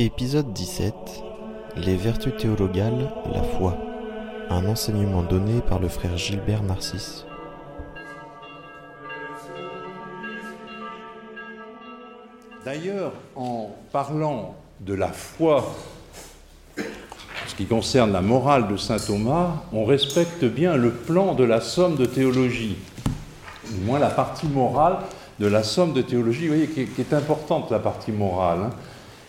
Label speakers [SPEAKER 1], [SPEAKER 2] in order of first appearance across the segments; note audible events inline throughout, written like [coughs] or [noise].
[SPEAKER 1] Épisode 17 Les vertus théologales, la foi. Un enseignement donné par le frère Gilbert Narcisse.
[SPEAKER 2] D'ailleurs, en parlant de la foi, ce qui concerne la morale de saint Thomas, on respecte bien le plan de la somme de théologie, du moins la partie morale de la somme de théologie, vous voyez, qui est, importante, la partie morale. Hein.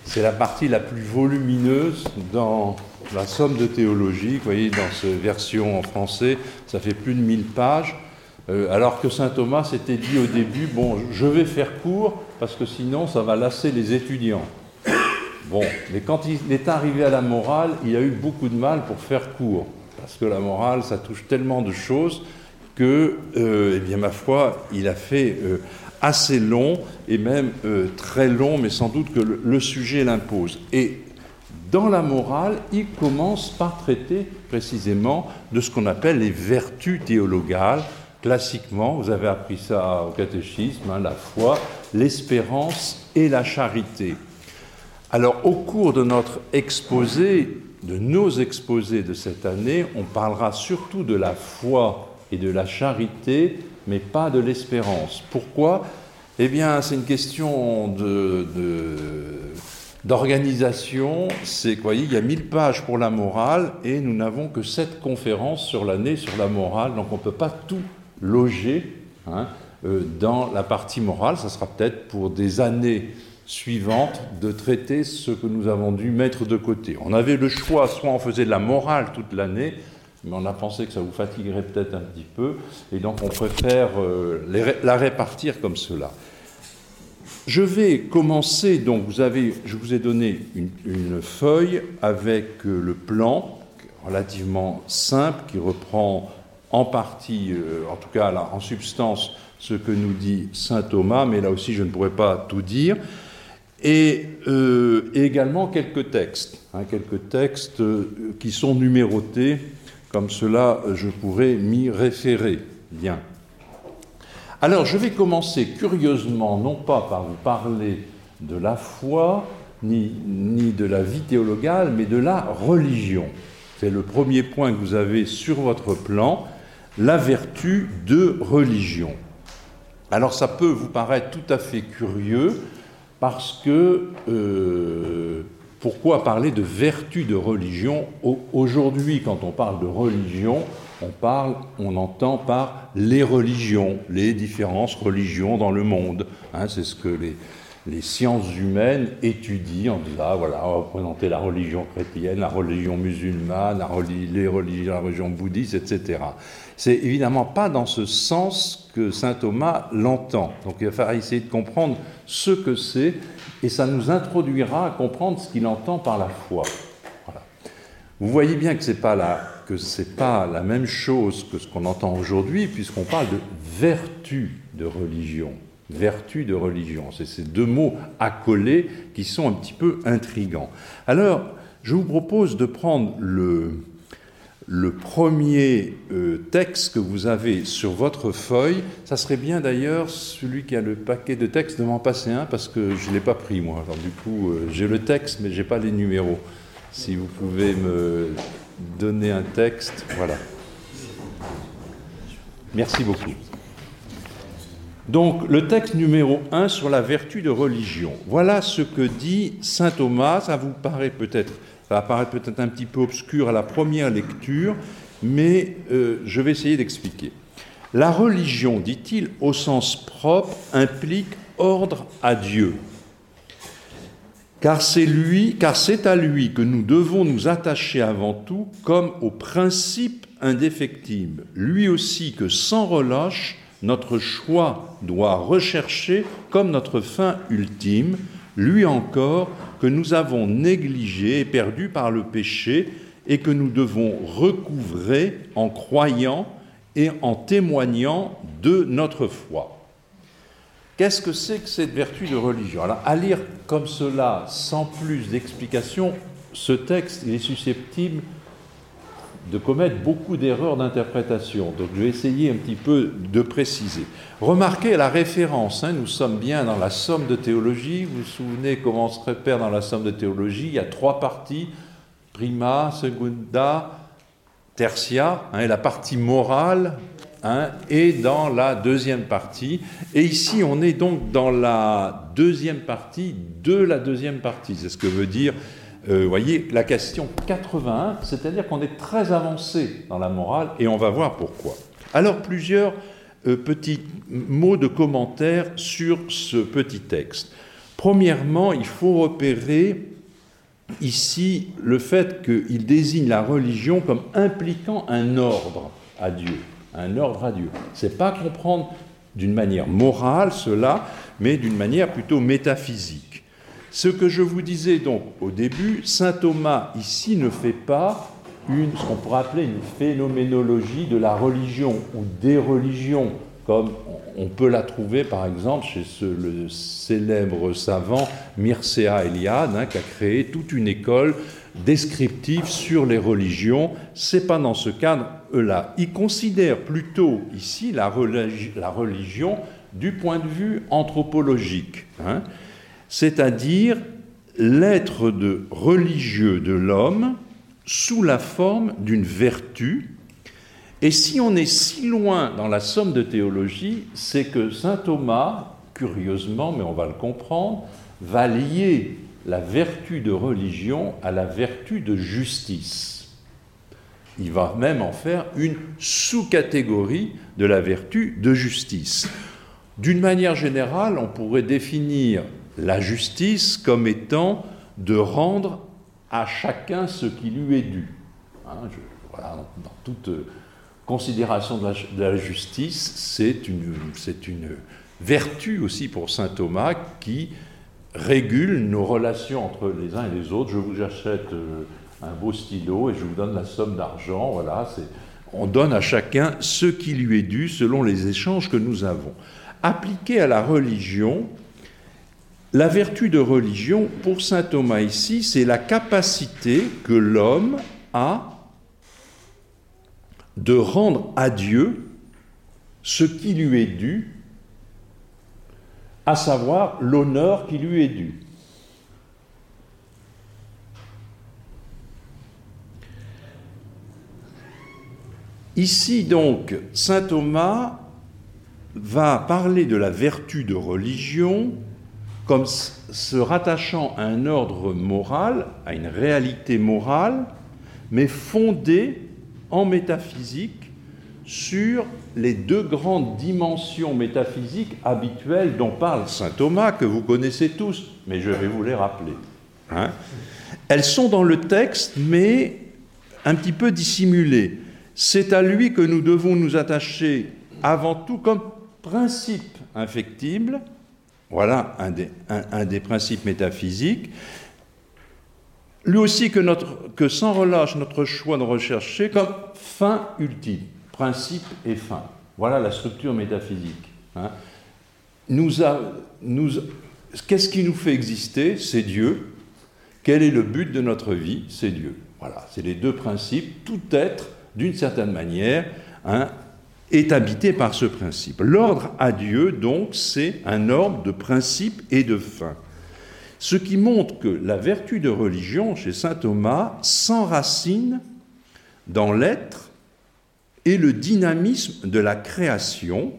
[SPEAKER 2] C'est la partie la plus volumineuse dans la somme de théologie. Vous voyez, dans cette version en français, ça fait plus de 1000 pages. Euh, alors que saint Thomas s'était dit au début, bon, je vais faire court, parce que sinon ça va lasser les étudiants. Bon, mais quand il est arrivé à la morale, il a eu beaucoup de mal pour faire court, parce que la morale, ça touche tellement de choses que, euh, eh bien, ma foi, il a fait euh, assez long, et même euh, très long, mais sans doute que le, sujet l'impose. Et dans la morale, il commence par traiter précisément de ce qu'on appelle les vertus théologales. Classiquement, vous avez appris ça au catéchisme, hein, la foi, l'espérance et la charité. Alors, au cours de notre exposé, de nos exposés de cette année, on parlera surtout de la foi et de la charité mais pas de l'espérance. Pourquoi? Eh bien, c'est une question d'organisation. C'est quoi Il y a 1000 pages pour la morale et nous n'avons que 7 conférences sur l'année sur la morale, donc on ne peut pas tout loger hein, euh, dans la partie morale. Ça sera peut-être pour des années suivantes de traiter ce que nous avons dû mettre de côté. On avait le choix, soit on faisait de la morale toute l'année, mais on a pensé que ça vous fatiguerait peut-être un petit peu, et donc on préfère euh, la répartir comme cela. Je vais commencer, donc vous avez, je vous ai donné une, feuille avec euh, le plan relativement simple qui reprend en partie, euh, en tout cas là, en substance, ce que nous dit saint Thomas, mais là aussi je ne pourrais pas tout dire, et, également quelques textes, hein, quelques textes qui sont numérotés comme cela, je pourrais m'y référer. Bien. Alors, je vais commencer curieusement, non pas par vous parler de la foi, ni, ni de la vie théologale, mais de la religion. C'est le premier point que vous avez sur votre plan, la vertu de religion. Alors ça peut vous paraître tout à fait curieux parce que euh, pourquoi parler de vertu de religion Aujourd'hui, quand on parle de religion, on parle, on entend par les religions, les différentes religions dans le monde. Hein, c'est ce que les, les, sciences humaines étudient en disant, ah, voilà, on va présenter la religion chrétienne, la religion musulmane, la, les religions, la religion bouddhiste, etc. C'est évidemment pas dans ce sens que saint Thomas l'entend. Donc il va falloir essayer de comprendre ce que c'est et ça nous introduira à comprendre ce qu'il entend par la foi. Vous voyez bien que ce n'est pas, la, pas la même chose que ce qu'on entend aujourd'hui, puisqu'on parle de vertu de religion. Vertu de religion. C'est ces deux mots accolés qui sont un petit peu intrigants. Alors, je vous propose de prendre le, le premier euh, texte que vous avez sur votre feuille, ça serait bien d'ailleurs, celui qui a le paquet de textes, de m'en passer un, parce que je ne l'ai pas pris moi. Alors du coup, euh, j'ai le texte, mais je n'ai pas les numéros. Si vous pouvez me donner un texte, voilà. Merci beaucoup. Donc, le texte numéro 1 sur la vertu de religion. Voilà ce que dit saint Thomas. Ça vous paraît peut-être ça va paraître peut-être un petit peu obscur à la première lecture, mais euh, je vais essayer d'expliquer. La religion, dit-il, au sens propre, implique ordre à Dieu. Car c'est lui, car c'est à lui que nous devons nous attacher avant tout comme au principe indéfectible. Lui aussi que sans relâche, notre choix doit rechercher comme notre fin ultime, lui encore que nous avons négligé et perdu par le péché et que nous devons recouvrer en croyant et en témoignant de notre foi. Qu'est-ce que c'est que cette vertu de religion? Alors, à lire comme cela, sans plus d'explication, ce texte il est susceptible de commettre beaucoup d'erreurs d'interprétation. Donc je vais essayer un petit peu de préciser. Remarquez la référence, hein, nous sommes bien dans la somme de théologie, vous vous souvenez comment on se repère dans la somme de théologie, il y a trois parties, prima, segunda, tertia, hein, et la partie morale hein, est dans la deuxième partie, et ici on est donc dans la deuxième partie de la deuxième partie, c'est ce que veut dire vous voyez, la question 81, c'est-à-dire qu'on est très avancé dans la morale et on va voir pourquoi. Alors, plusieurs euh, petits mots de commentaire sur ce petit texte. Premièrement, il faut repérer ici le fait qu'il désigne la religion comme impliquant un ordre à Dieu. Un ordre à Dieu. Ce n'est pas comprendre d'une manière morale cela, mais d'une manière plutôt métaphysique. Ce que je vous disais donc au début, saint Thomas ici ne fait pas une, ce qu'on pourrait appeler une phénoménologie de la religion ou des religions, comme on peut la trouver par exemple chez ce, le célèbre savant Mircea Eliade, hein, qui a créé toute une école descriptive sur les religions. C'est pas dans ce cadre-là. Il considère plutôt ici la, la, religion du point de vue anthropologique. Hein c'est-à-dire l'être de religieux de l'homme sous la forme d'une vertu. Et si on est si loin dans la somme de théologie, c'est que saint Thomas, curieusement, mais on va le comprendre, va lier la vertu de religion à la vertu de justice. Il va même en faire une sous-catégorie de la vertu de justice. D'une manière générale, on pourrait définir la justice comme étant de rendre à chacun ce qui lui est dû. Hein, dans toute considération de la, justice, c'est une, une, vertu aussi pour saint Thomas qui régule nos relations entre les uns et les autres. Je vous achète euh, un beau stylo et je vous donne la somme d'argent. Voilà, on donne à chacun ce qui lui est dû selon les échanges que nous avons. Appliqué à la religion, la vertu de religion, pour saint Thomas ici, c'est la capacité que l'homme a de rendre à Dieu ce qui lui est dû, à savoir l'honneur qui lui est dû. Ici donc, Saint Thomas va parler de la vertu de religion comme se rattachant à un ordre moral, à une réalité morale, mais fondée en métaphysique sur les deux grandes dimensions métaphysiques habituelles dont parle saint Thomas, que vous connaissez tous, mais je vais vous les rappeler. Hein. Elles sont dans le texte, mais un petit peu dissimulées. C'est à lui que nous devons nous attacher avant tout comme principe infectible, voilà un des, principes métaphysiques. Lui aussi que, sans relâche notre choix de rechercher comme fin ultime, principe et fin. Voilà la structure métaphysique. Hein. Qu'est-ce qui nous fait exister? C'est Dieu. Quel est le but de notre vie? C'est Dieu. Voilà, c'est les deux principes. Tout être, d'une certaine manière, hein, est habité par ce principe. L'ordre à Dieu, donc, c'est un ordre de principe et de fin. Ce qui montre que la vertu de religion chez saint Thomas s'enracine dans l'être et le dynamisme de la création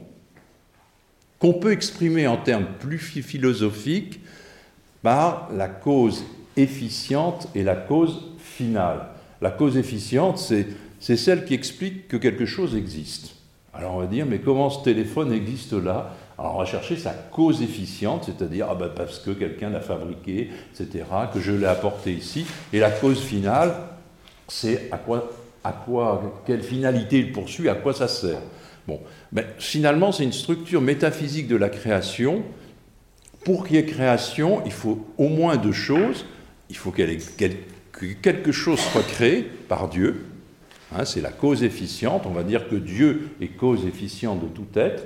[SPEAKER 2] qu'on peut exprimer en termes plus philosophiques par la cause efficiente et la cause finale. La cause efficiente, c'est celle qui explique que quelque chose existe. Alors on va dire, mais comment ce téléphone existe là? Alors on va chercher sa cause efficiente, c'est-à-dire ah ben parce que quelqu'un l'a fabriqué, etc., que je l'ai apporté ici. Et la cause finale, c'est à quoi, à quoi, quelle finalité il poursuit, à quoi ça sert? Bon, mais finalement, c'est une structure métaphysique de la création. Pour qu'il y ait création, il faut au moins deux choses. Il faut que quelque chose soit créé par Dieu, Hein, c'est la cause efficiente. On va dire que Dieu est cause efficiente de tout être.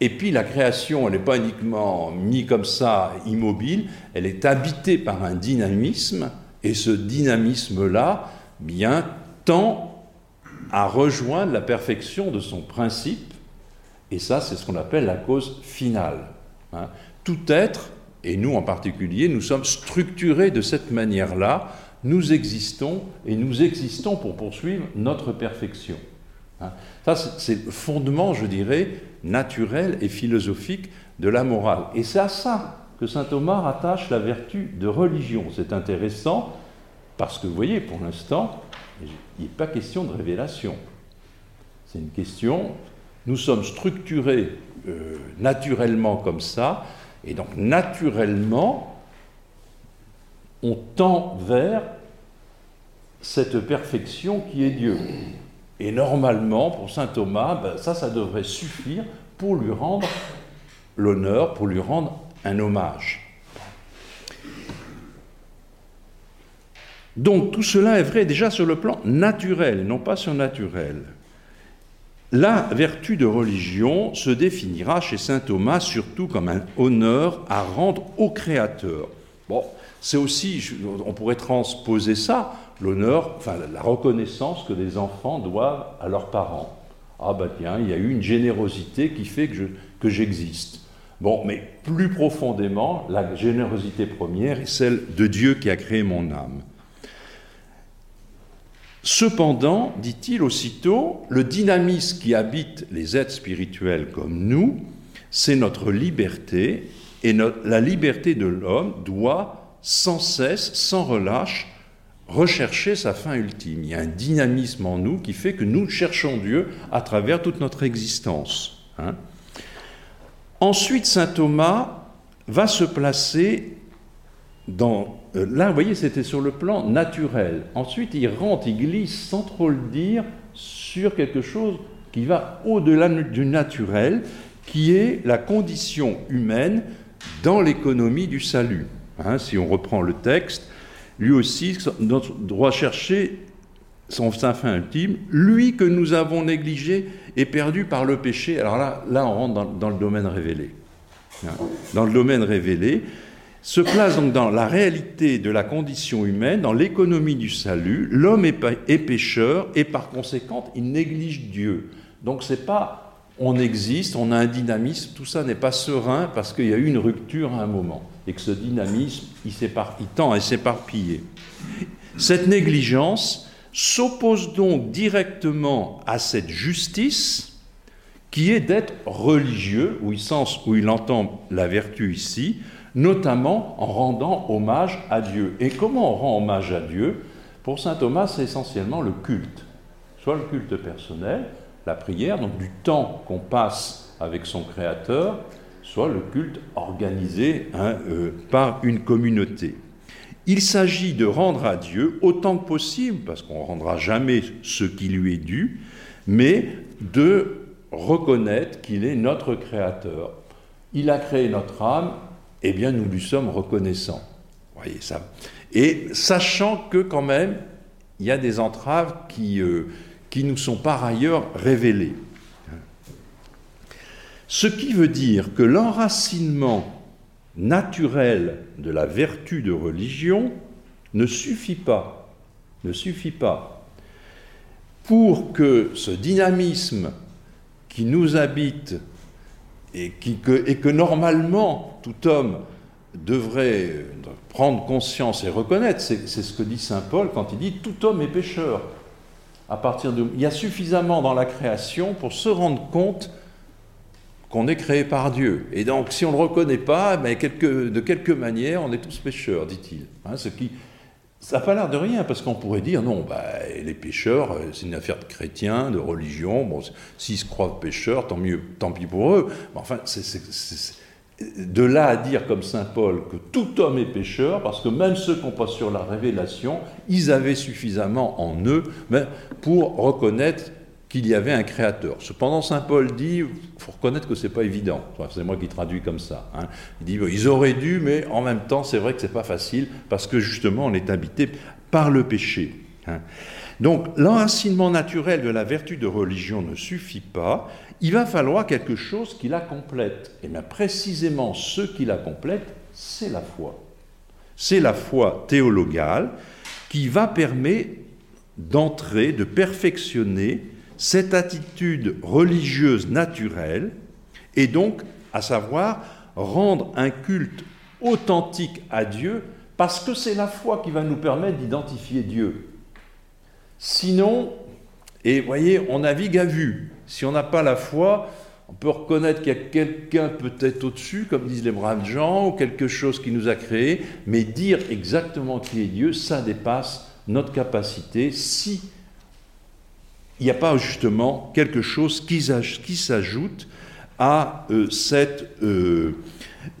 [SPEAKER 2] Et puis la création, elle n'est pas uniquement mise comme ça, immobile, elle est habitée par un dynamisme, et ce dynamisme-là, bien, tend à rejoindre la perfection de son principe, et ça c'est ce qu'on appelle la cause finale. Hein. Tout être, et nous en particulier, nous sommes structurés de cette manière-là, nous existons et nous existons pour poursuivre notre perfection. Hein. Ça, c'est le fondement, je dirais, naturel et philosophique de la morale. Et c'est à ça que saint Thomas rattache la vertu de religion. C'est intéressant parce que, vous voyez, pour l'instant, il n'est pas question de révélation. C'est une question, nous sommes structurés euh, naturellement comme ça, et donc naturellement, on tend vers cette perfection qui est Dieu. Et normalement, pour saint Thomas, ben, ça, ça devrait suffire pour lui rendre l'honneur, pour lui rendre un hommage. Donc tout cela est vrai déjà sur le plan naturel, non pas surnaturel. La vertu de religion se définira chez saint Thomas surtout comme un honneur à rendre au Créateur. Bon, c'est aussi, on pourrait transposer ça, l'honneur, enfin la reconnaissance que les enfants doivent à leurs parents. Ah ben tiens, il y a eu une générosité qui fait que j'existe. bon, mais plus profondément, la générosité première est celle de Dieu qui a créé mon âme. Cependant, dit-il aussitôt, le dynamisme qui habite les êtres spirituels comme nous, c'est notre liberté, et la liberté de l'homme doit sans cesse, sans relâche, rechercher sa fin ultime. Il y a un dynamisme en nous qui fait que nous cherchons Dieu à travers toute notre existence. Hein. Ensuite, saint Thomas va se placer dans euh, là, vous voyez, c'était sur le plan naturel. Ensuite, il rentre, il glisse sans trop le dire sur quelque chose qui va au-delà du naturel, qui est la condition humaine dans l'économie du salut. Hein, si on reprend le texte, lui aussi doit chercher son fin ultime, lui que nous avons négligé et perdu par le péché. Alors là, là on rentre dans, le domaine révélé. Hein, dans le domaine révélé, se place donc dans la réalité de la condition humaine, dans l'économie du salut. L'homme est, pécheur et par conséquent, il néglige Dieu. Donc c'est pas on existe, on a un dynamisme, tout ça n'est pas serein parce qu'il y a eu une rupture à un moment et que ce dynamisme, il, tend à s'éparpiller. Cette négligence s'oppose donc directement à cette justice qui est d'être religieux, où il entend la vertu ici, notamment en rendant hommage à Dieu. Et comment on rend hommage à Dieu? Pour saint Thomas, c'est essentiellement le culte, soit le culte personnel, la prière, donc du temps qu'on passe avec son Créateur, soit le culte organisé hein, euh, par une communauté. Il s'agit de rendre à Dieu autant que possible, parce qu'on ne rendra jamais ce qui lui est dû, mais de reconnaître qu'il est notre Créateur. Il a créé notre âme, eh bien nous lui sommes reconnaissants. Et sachant que quand même, il y a des entraves qui, euh, qui nous sont par ailleurs révélées. Ce qui veut dire que l'enracinement naturel de la vertu de religion ne suffit pas, ne suffit pas pour que ce dynamisme qui nous habite et, que, normalement tout homme devrait prendre conscience et reconnaître, c'est ce que dit Saint Paul quand il dit tout homme est pécheur. Il y a suffisamment dans la création pour se rendre compte qu'on est créé par Dieu. Et donc, si on ne le reconnaît pas, ben, de quelque manière, on est tous pécheurs, dit-il. Hein, ce qui, ça n'a pas l'air de rien, parce qu'on pourrait dire, non, bah, les pécheurs, euh, c'est une affaire de chrétiens, de religion, bon, s'ils se croient pécheurs, tant mieux, tant pis pour eux. Mais enfin, de là à dire comme Saint Paul que tout homme est pécheur, parce que même ceux qui n'ont pas sur la révélation, ils avaient suffisamment en eux ben, pour reconnaître qu'il y avait un créateur. Cependant, Saint Paul dit, il faut reconnaître que ce n'est pas évident. c'est moi qui traduis comme ça. Hein. Il dit, ils auraient dû, mais en même temps, c'est vrai que ce n'est pas facile, parce que justement, on est habité par le péché. Hein. Donc, l'enracinement naturel de la vertu de religion ne suffit pas. Il va falloir quelque chose qui la complète. Et bien, précisément, ce qui la complète, c'est la foi. C'est la foi théologale qui va permettre d'entrer, de perfectionner cette attitude religieuse naturelle, et donc, à savoir, rendre un culte authentique à Dieu, parce que c'est la foi qui va nous permettre d'identifier Dieu. Sinon, et voyez, on navigue à vue. Si on n'a pas la foi, on peut reconnaître qu'il y a quelqu'un peut-être au-dessus, comme disent les braves gens, ou quelque chose qui nous a créé, mais dire exactement qui est Dieu, ça dépasse notre capacité si il n'y a pas justement quelque chose qui, s'ajoute à euh, cette euh,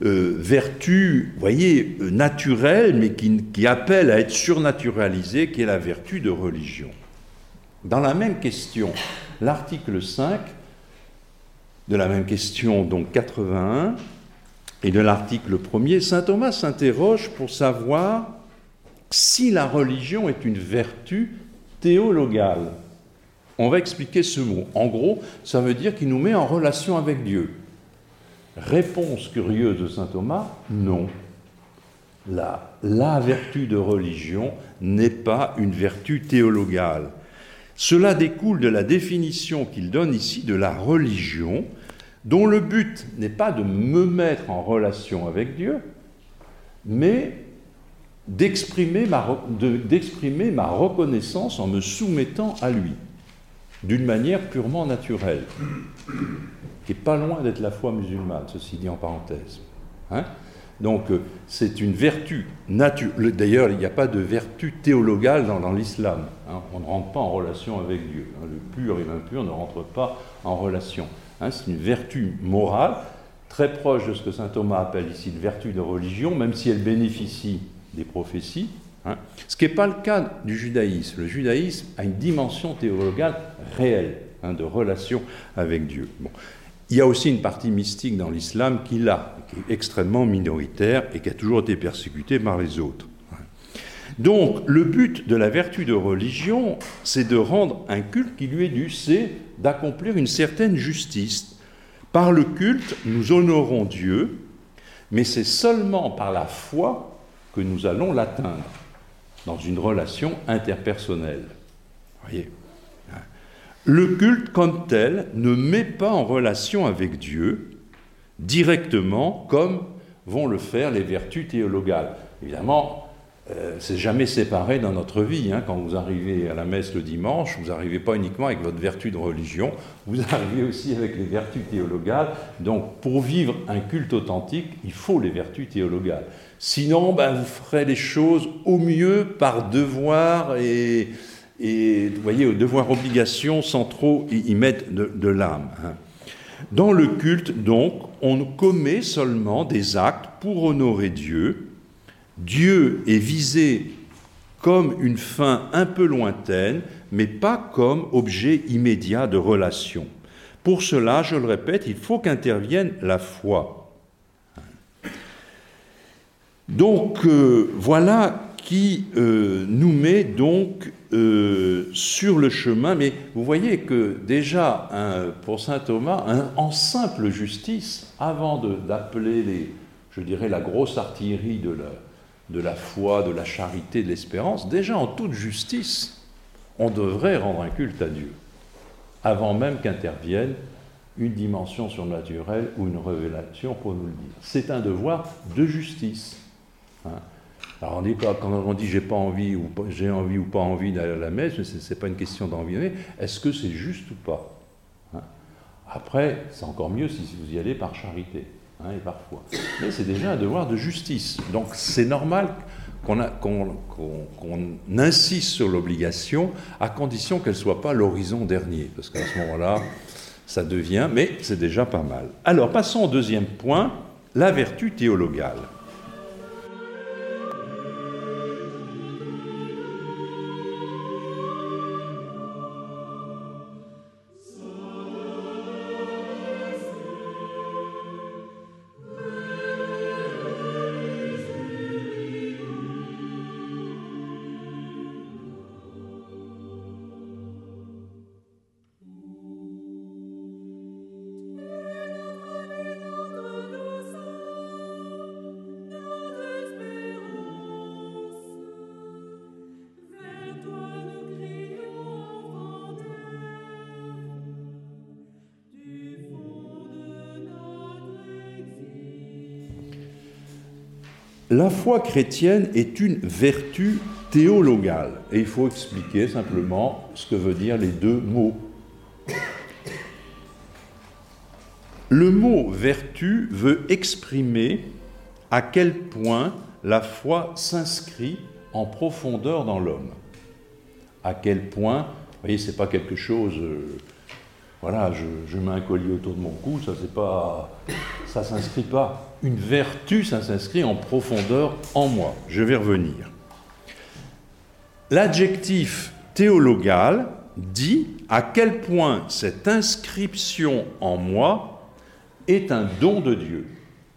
[SPEAKER 2] euh, vertu, voyez, naturelle, mais qui, qui, appelle à être surnaturalisée, qui est la vertu de religion. Dans la même question, l'article 5 de la même question, donc 81, et de l'article 1er, saint Thomas s'interroge pour savoir si la religion est une vertu théologale. On va expliquer ce mot. En gros, ça veut dire qu'il nous met en relation avec Dieu. Réponse curieuse de saint Thomas, non. La, vertu de religion n'est pas une vertu théologale. Cela découle de la définition qu'il donne ici de la religion, dont le but n'est pas de me mettre en relation avec Dieu, mais d'exprimer ma, ma, reconnaissance en me soumettant à lui d'une manière purement naturelle, qui n'est pas loin d'être la foi musulmane, ceci dit en parenthèse. Hein. Donc euh, c'est une vertu naturelle. D'ailleurs, il n'y a pas de vertu théologale dans, l'islam. Hein. On ne rentre pas en relation avec Dieu. Hein. Le pur et l'impur ne rentrent pas en relation. c'est une vertu morale, très proche de ce que saint Thomas appelle ici une vertu de religion, même si elle bénéficie des prophéties, Hein. Ce qui n'est pas le cas du judaïsme. Le judaïsme a une dimension théologale réelle, hein, de relation avec Dieu. Il y a aussi une partie mystique dans l'islam qui l'a, qui est extrêmement minoritaire et qui a toujours été persécutée par les autres. Hein. Donc, le but de la vertu de religion, c'est de rendre un culte qui lui est dû, c'est d'accomplir une certaine justice. Par le culte, nous honorons Dieu, mais c'est seulement par la foi que nous allons l'atteindre dans une relation interpersonnelle. Voyez Le culte comme tel ne met pas en relation avec Dieu directement comme vont le faire les vertus théologales. Évidemment, euh, c'est jamais séparé dans notre vie. Hein. Quand vous arrivez à la messe le dimanche, vous n'arrivez pas uniquement avec votre vertu de religion, vous arrivez aussi avec les vertus théologales. Donc, pour vivre un culte authentique, il faut les vertus théologales. Sinon, ben, vous ferez les choses au mieux par devoir et, vous voyez, au devoir obligation sans trop y, mettre de, l'âme. Hein. Dans le culte, donc, on commet seulement des actes pour honorer Dieu. Dieu est visé comme une fin un peu lointaine, mais pas comme objet immédiat de relation. Pour cela, je le répète, il faut qu'intervienne la foi. Donc euh, voilà qui euh, nous met donc euh, sur le chemin. Mais vous voyez que déjà, pour saint Thomas, en simple justice, avant d'appeler les, je dirais, la grosse artillerie de la, de la foi, de la charité, de l'espérance, déjà en toute justice, on devrait rendre un culte à Dieu, avant même qu'intervienne une dimension surnaturelle ou une révélation pour nous le dire. C'est un devoir de justice. Hein. Alors on dit quand on dit j'ai pas envie ou j'ai envie ou pas envie d'aller à la messe, ce n'est pas une question d'envie. Est-ce que c'est juste ou pas? Hein. Après, c'est encore mieux si vous y allez par charité, hein, et parfois. Mais c'est déjà un devoir de justice. Donc c'est normal qu'on insiste sur l'obligation à condition qu'elle ne soit pas l'horizon dernier. Parce qu'à ce moment-là, ça devient, mais c'est déjà pas mal. Alors passons au deuxième point, la vertu théologale. La foi chrétienne est une vertu théologale. Et il faut expliquer simplement ce que veut dire les deux mots. Le mot vertu veut exprimer à quel point la foi s'inscrit en profondeur dans l'homme. À quel point, vous voyez, c'est pas quelque chose, euh, voilà, je, mets un collier autour de mon cou, ça c'est pas, ça s'inscrit pas. Une vertu, ça s'inscrit en profondeur en moi. Je vais revenir. L'adjectif théologal dit à quel point cette inscription en moi est un don de Dieu.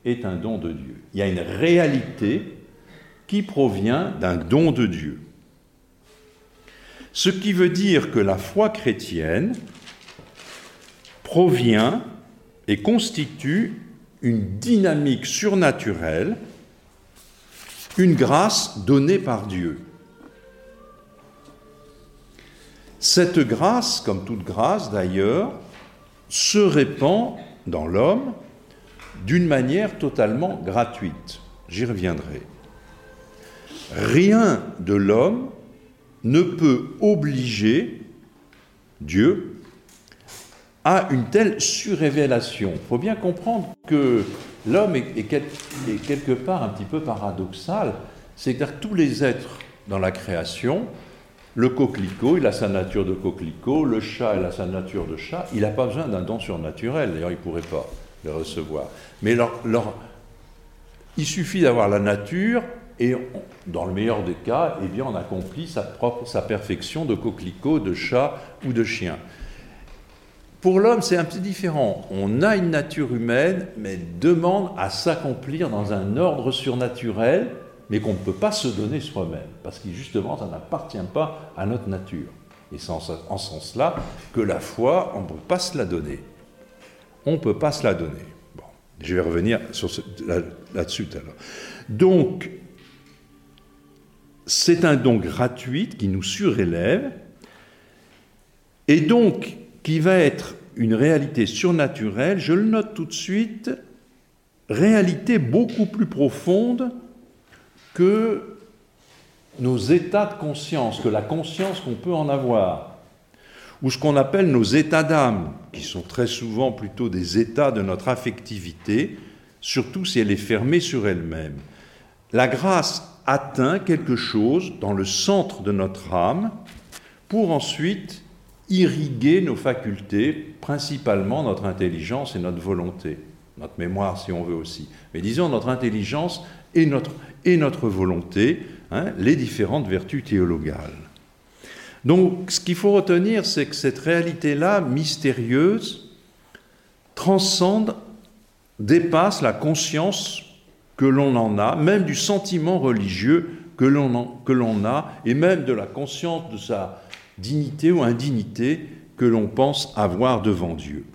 [SPEAKER 2] Est un don de Dieu. Il y a une réalité qui provient d'un don de Dieu. Ce qui veut dire que la foi chrétienne provient et constitue une dynamique surnaturelle, une grâce donnée par Dieu. Cette grâce, comme toute grâce d'ailleurs, se répand dans l'homme d'une manière totalement gratuite. J'y reviendrai. Rien de l'homme ne peut obliger Dieu à une telle surrévélation. Il faut bien comprendre que l'homme est, quelque part un petit peu paradoxal. C'est-à-dire que tous les êtres dans la création, le coquelicot, il a sa nature de coquelicot, le chat, il a sa nature de chat, il n'a pas besoin d'un don surnaturel, d'ailleurs il ne pourrait pas le recevoir. Mais il suffit d'avoir la nature et dans le meilleur des cas, eh bien, on accomplit sa, propre, sa perfection de coquelicot, de chat ou de chien. Pour l'homme, c'est un petit différent. On a une nature humaine, mais demande à s'accomplir dans un ordre surnaturel, mais qu'on ne peut pas se donner soi-même, parce que justement, ça n'appartient pas à notre nature. Et c'est en ce sens-là que la foi, on ne peut pas se la donner. On ne peut pas se la donner. Bon, je vais revenir là-dessus tout à l'heure. Donc, c'est un don gratuit qui nous surélève et donc qui va être une réalité surnaturelle, je le note tout de suite, réalité beaucoup plus profonde que nos états de conscience, que la conscience qu'on peut en avoir, ou ce qu'on appelle nos états d'âme, qui sont très souvent plutôt des états de notre affectivité, surtout si elle est fermée sur elle-même. La grâce atteint quelque chose dans le centre de notre âme pour ensuite irriguer nos facultés, principalement notre intelligence et notre volonté, notre mémoire si on veut aussi. Mais disons notre intelligence et notre, et notre volonté, hein, les différentes vertus théologales. Donc ce qu'il faut retenir, c'est que cette réalité-là, mystérieuse, transcende, dépasse la conscience que l'on en a, même du sentiment religieux que l'on a, et même de la conscience de sa dignité ou indignité que l'on pense avoir devant Dieu.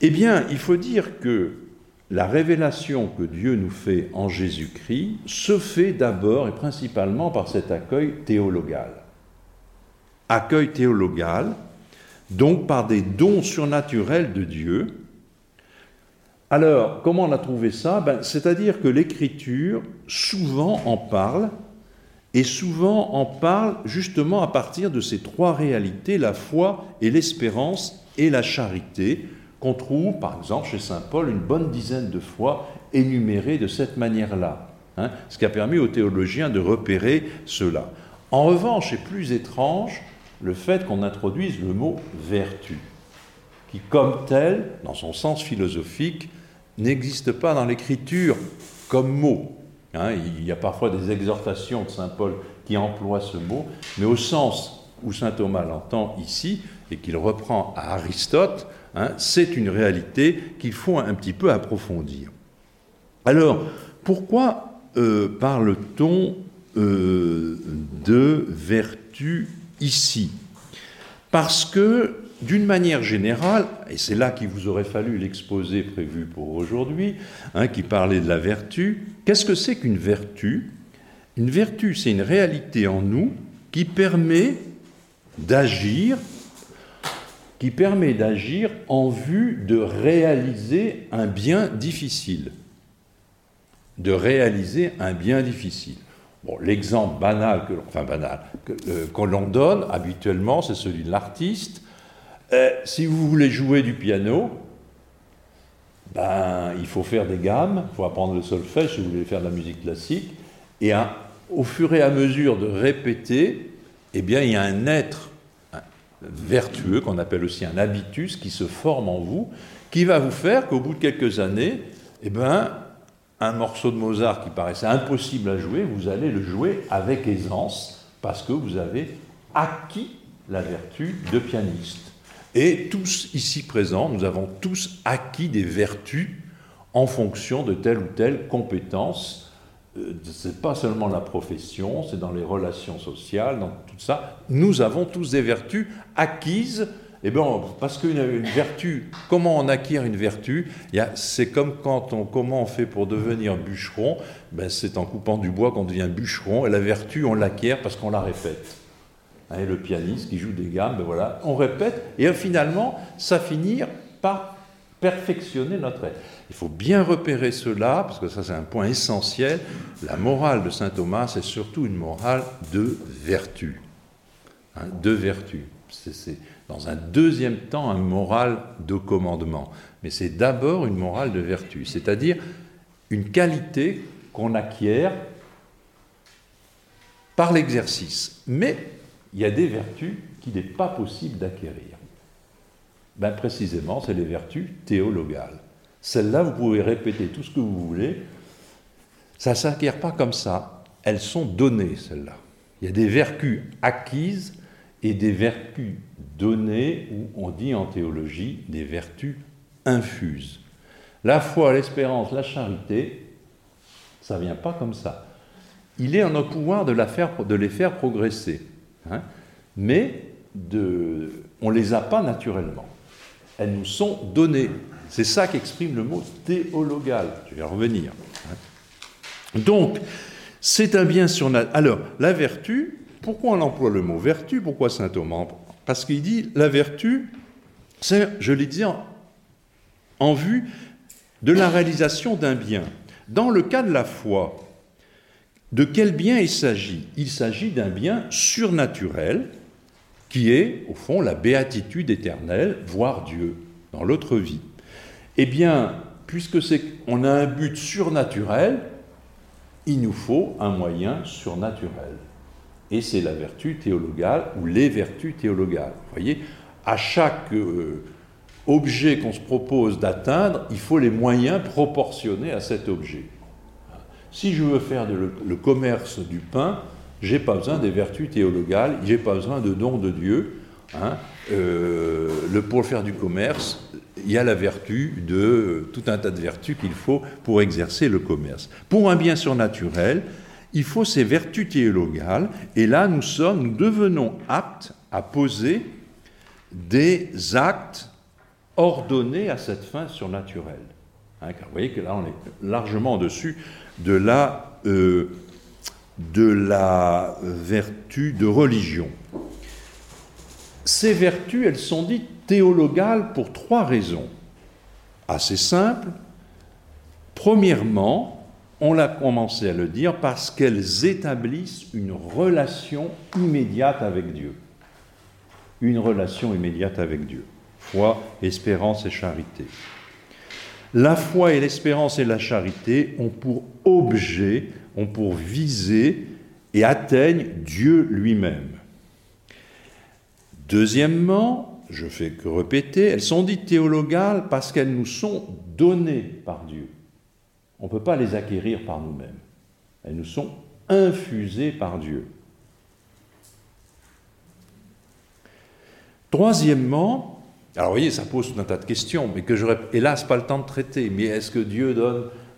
[SPEAKER 2] Eh bien, il faut dire que la révélation que Dieu nous fait en Jésus-Christ se fait d'abord et principalement par cet accueil théologal. Accueil théologal, donc par des dons surnaturels de Dieu, alors, comment on a trouvé ça? Ben, C'est-à-dire que l'Écriture souvent en parle, et souvent en parle justement à partir de ces trois réalités, la foi et l'espérance et la charité, qu'on trouve par exemple chez Saint Paul une bonne dizaine de fois énumérées de cette manière-là, hein, ce qui a permis aux théologiens de repérer cela. En revanche, est plus étrange le fait qu'on introduise le mot vertu, qui comme tel, dans son sens philosophique, n'existe pas dans l'écriture comme mot. Hein. il y a parfois des exhortations de Saint Paul qui emploient ce mot, mais au sens où Saint Thomas l'entend ici et qu'il reprend à Aristote, hein, c'est une réalité qu'il faut un petit peu approfondir. Alors, pourquoi euh, parle-t-on euh, de vertu ici? Parce que d'une manière générale, et c'est là qu'il vous aurait fallu l'exposé prévu pour aujourd'hui, hein, qui parlait de la vertu, qu'est-ce que c'est qu'une vertu? Une vertu, c'est une réalité en nous qui permet d'agir, qui permet d'agir en vue de réaliser un bien difficile. de réaliser un bien difficile. L'exemple banal, que, enfin euh, qu'on l'on donne habituellement, c'est celui de l'artiste. Euh, si vous voulez jouer du piano, ben, il faut faire des gammes, il faut apprendre le solfège si vous voulez faire de la musique classique, et au fur et à mesure de répéter, eh bien, il y a un être vertueux, qu'on appelle aussi un habitus, qui se forme en vous, qui va vous faire qu'au bout de quelques années, eh ben, un morceau de Mozart qui paraissait impossible à jouer, vous allez le jouer avec aisance, parce que vous avez acquis la vertu de pianiste. Et tous ici présents, nous avons tous acquis des vertus en fonction de telle ou telle compétence. Euh, Ce n'est pas seulement la profession, c'est dans les relations sociales, dans tout ça. Nous avons tous des vertus acquises. Eh bien, parce qu'une une vertu, comment on acquiert une vertu? C'est comme quand on, comment on fait pour devenir bûcheron? Ben, C'est en coupant du bois qu'on devient bûcheron. Et la vertu, on l'acquiert parce qu'on la répète. Hein, le pianiste qui joue des gammes, ben voilà, on répète, et finalement, ça finit par perfectionner notre être. Il faut bien repérer cela, parce que ça c'est un point essentiel. La morale de saint Thomas, c'est surtout une morale de vertu. Hein, de vertu. C'est dans un deuxième temps une morale de commandement. Mais c'est d'abord une morale de vertu, c'est-à-dire une qualité qu'on acquiert par l'exercice. Mais il y a des vertus qu'il n'est pas possible d'acquérir. Ben précisément, c'est les vertus théologales. Celles-là, vous pouvez répéter tout ce que vous voulez. Ça ne s'acquiert pas comme ça. Elles sont données, celles-là. Il y a des vertus acquises et des vertus données, ou on dit en théologie des vertus infuses. La foi, l'espérance, la charité, ça ne vient pas comme ça. Il est en notre pouvoir de, de les faire progresser. Hein, mais on ne les a pas naturellement. Elles nous sont données. C'est ça qu'exprime le mot théologal. Je vais revenir. Hein. Donc, c'est un bien surnaturel. Alors, la vertu, pourquoi on emploie le mot vertu Pourquoi saint Thomas Parce qu'il dit la vertu, c'est, je l'ai dit, en vue de la réalisation d'un bien. Dans le cas de la foi, de quel bien il s'agit? Il s'agit d'un bien surnaturel qui est, au fond, la béatitude éternelle, voire Dieu, dans l'autre vie. Eh bien, puisque c'est on a un but surnaturel, il nous faut un moyen surnaturel. Et c'est la vertu théologale ou les vertus théologales. Vous voyez, à chaque euh, objet qu'on se propose d'atteindre, il faut les moyens proportionnés à cet objet. Si je veux faire le, commerce du pain, j'ai pas besoin des vertus théologales, j'ai pas besoin de dons de Dieu. Hein. Euh, le, pour faire du commerce, il y a la vertu de tout un tas de vertus qu'il faut pour exercer le commerce. Pour un bien surnaturel, il faut ces vertus théologales, et là nous sommes, nous devenons aptes à poser des actes ordonnés à cette fin surnaturelle. Car vous voyez que là on est largement au-dessus de la, euh, de la vertu de religion. Ces vertus, elles sont dites théologales pour trois raisons. Assez simples. Premièrement, on l'a commencé à le dire, parce qu'elles établissent une relation immédiate avec Dieu. Une relation immédiate avec Dieu. Foi, espérance et charité. La foi et l'espérance et la charité ont pour objet, ont pour visée et atteignent Dieu lui-même. Deuxièmement, je fais que répéter, elles sont dites théologales parce qu'elles nous sont données par Dieu. On ne peut pas les acquérir par nous-mêmes. Elles nous sont infusées par Dieu. Troisièmement, alors vous voyez, ça pose tout un tas de questions, mais que j'aurais hélas pas le temps de traiter. Mais est-ce que Dieu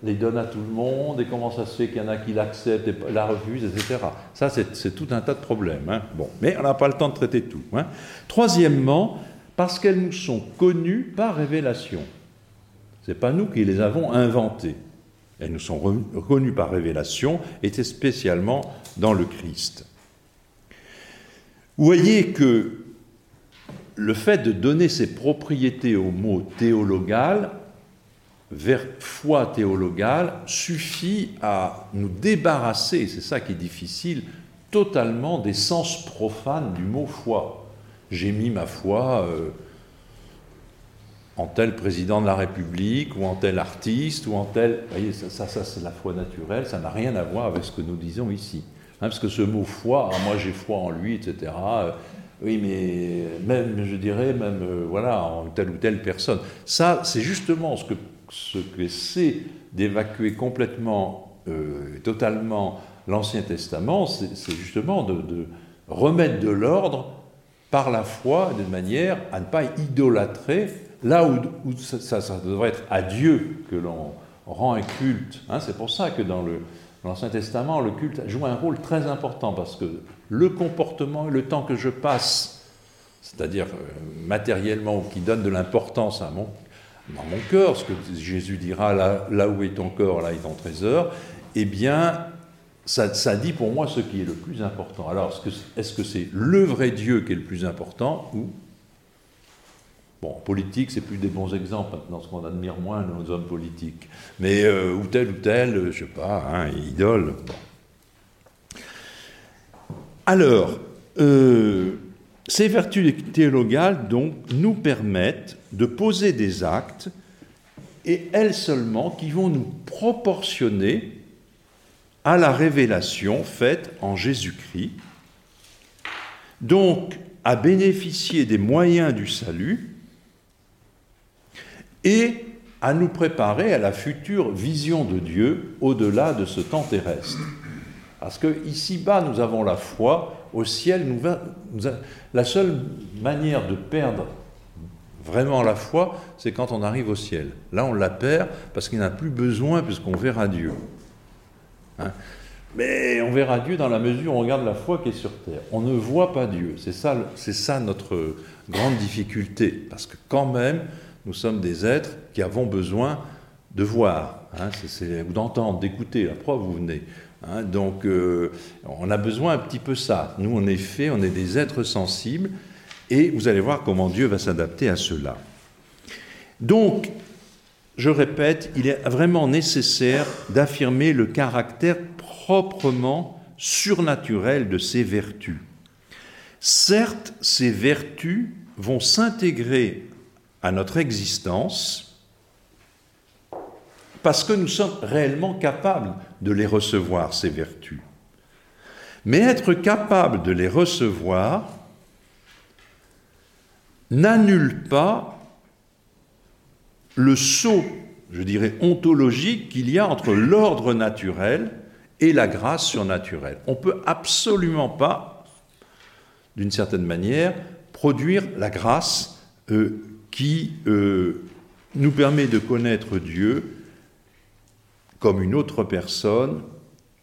[SPEAKER 2] les donne à tout le monde Et comment ça se fait qu'il y en a qui l'acceptent et la refusent, etc. Ça, c'est tout un tas de problèmes. Hein. Bon, mais on n'a pas le temps de traiter tout. Hein. Troisièmement, parce qu'elles nous sont connues par révélation. Ce n'est pas nous qui les avons inventées. Elles nous sont reconnues par révélation, et spécialement dans le Christ. Vous voyez que le fait de donner ses propriétés au mot théologal foi théologale suffit à nous débarrasser, c'est ça qui est difficile, totalement des sens profanes du mot foi. J'ai mis ma foi euh, en tel président de la République, ou en tel artiste, ou en tel... Vous voyez, ça, ça, c'est la foi naturelle, ça n'a rien à voir avec ce que nous disons ici. Hein, parce que ce mot foi, ah, moi j'ai foi en lui, etc. Oui, mais même, je dirais, même, euh, voilà, en telle ou telle personne. Ça, c'est justement ce que ce que c'est d'évacuer complètement, euh, totalement l'Ancien Testament, c'est justement de, remettre de l'ordre par la foi, de manière à ne pas idolâtrer là où, ça, devrait être à Dieu que l'on rend un culte. Hein. c'est pour ça que dans l'Ancien Testament, le culte joue un rôle très important, parce que le comportement et le temps que je passe, c'est-à-dire euh, matériellement, qui donne de l'importance à mon dans mon cœur, ce que Jésus dira là, où est ton corps, là est ton trésor, eh bien, ça, dit pour moi ce qui est le plus important. Alors, est-ce que c'est le vrai Dieu qui est le plus important ou Bon, politique, c'est plus des bons exemples maintenant, ce qu'on admire moins nos hommes politiques. Mais euh, ou tel ou tel, je sais pas, hein, idole. Alors, euh, ces vertus théologales, nous permettent de poser des actes, et elles seulement, qui vont nous proportionner à la révélation faite en Jésus-Christ, donc à bénéficier des moyens du salut et à nous préparer à la future vision de Dieu au-delà de ce temps terrestre. Parce que ici-bas, nous avons la foi, au ciel, nous, la seule manière de perdre vraiment la foi, c'est quand on arrive au ciel. Là, on la perd parce qu'il n'a plus besoin, puisqu'on verra Dieu. Hein? Mais on verra Dieu dans la mesure où on regarde la foi qui est sur terre. On ne voit pas Dieu. C'est ça, c'est ça notre grande difficulté. Parce que quand même, nous sommes des êtres qui avons besoin de voir, hein, ou d'entendre, d'écouter. La preuve, vous venez. Hein. donc, euh, on a besoin un petit peu ça. Nous, en effet, on est des êtres sensibles et vous allez voir comment Dieu va s'adapter à cela. Donc, je répète, il est vraiment nécessaire d'affirmer le caractère proprement surnaturel de ces vertus. Certes, ces vertus vont s'intégrer à notre existence parce que nous sommes réellement capables de les recevoir, ces vertus. Mais être capable de les recevoir, n'annule pas le saut, je dirais, ontologique qu'il y a entre l'ordre naturel et la grâce surnaturelle. On ne peut absolument pas, d'une certaine manière, produire la grâce euh, qui euh, nous permet de connaître Dieu comme une autre personne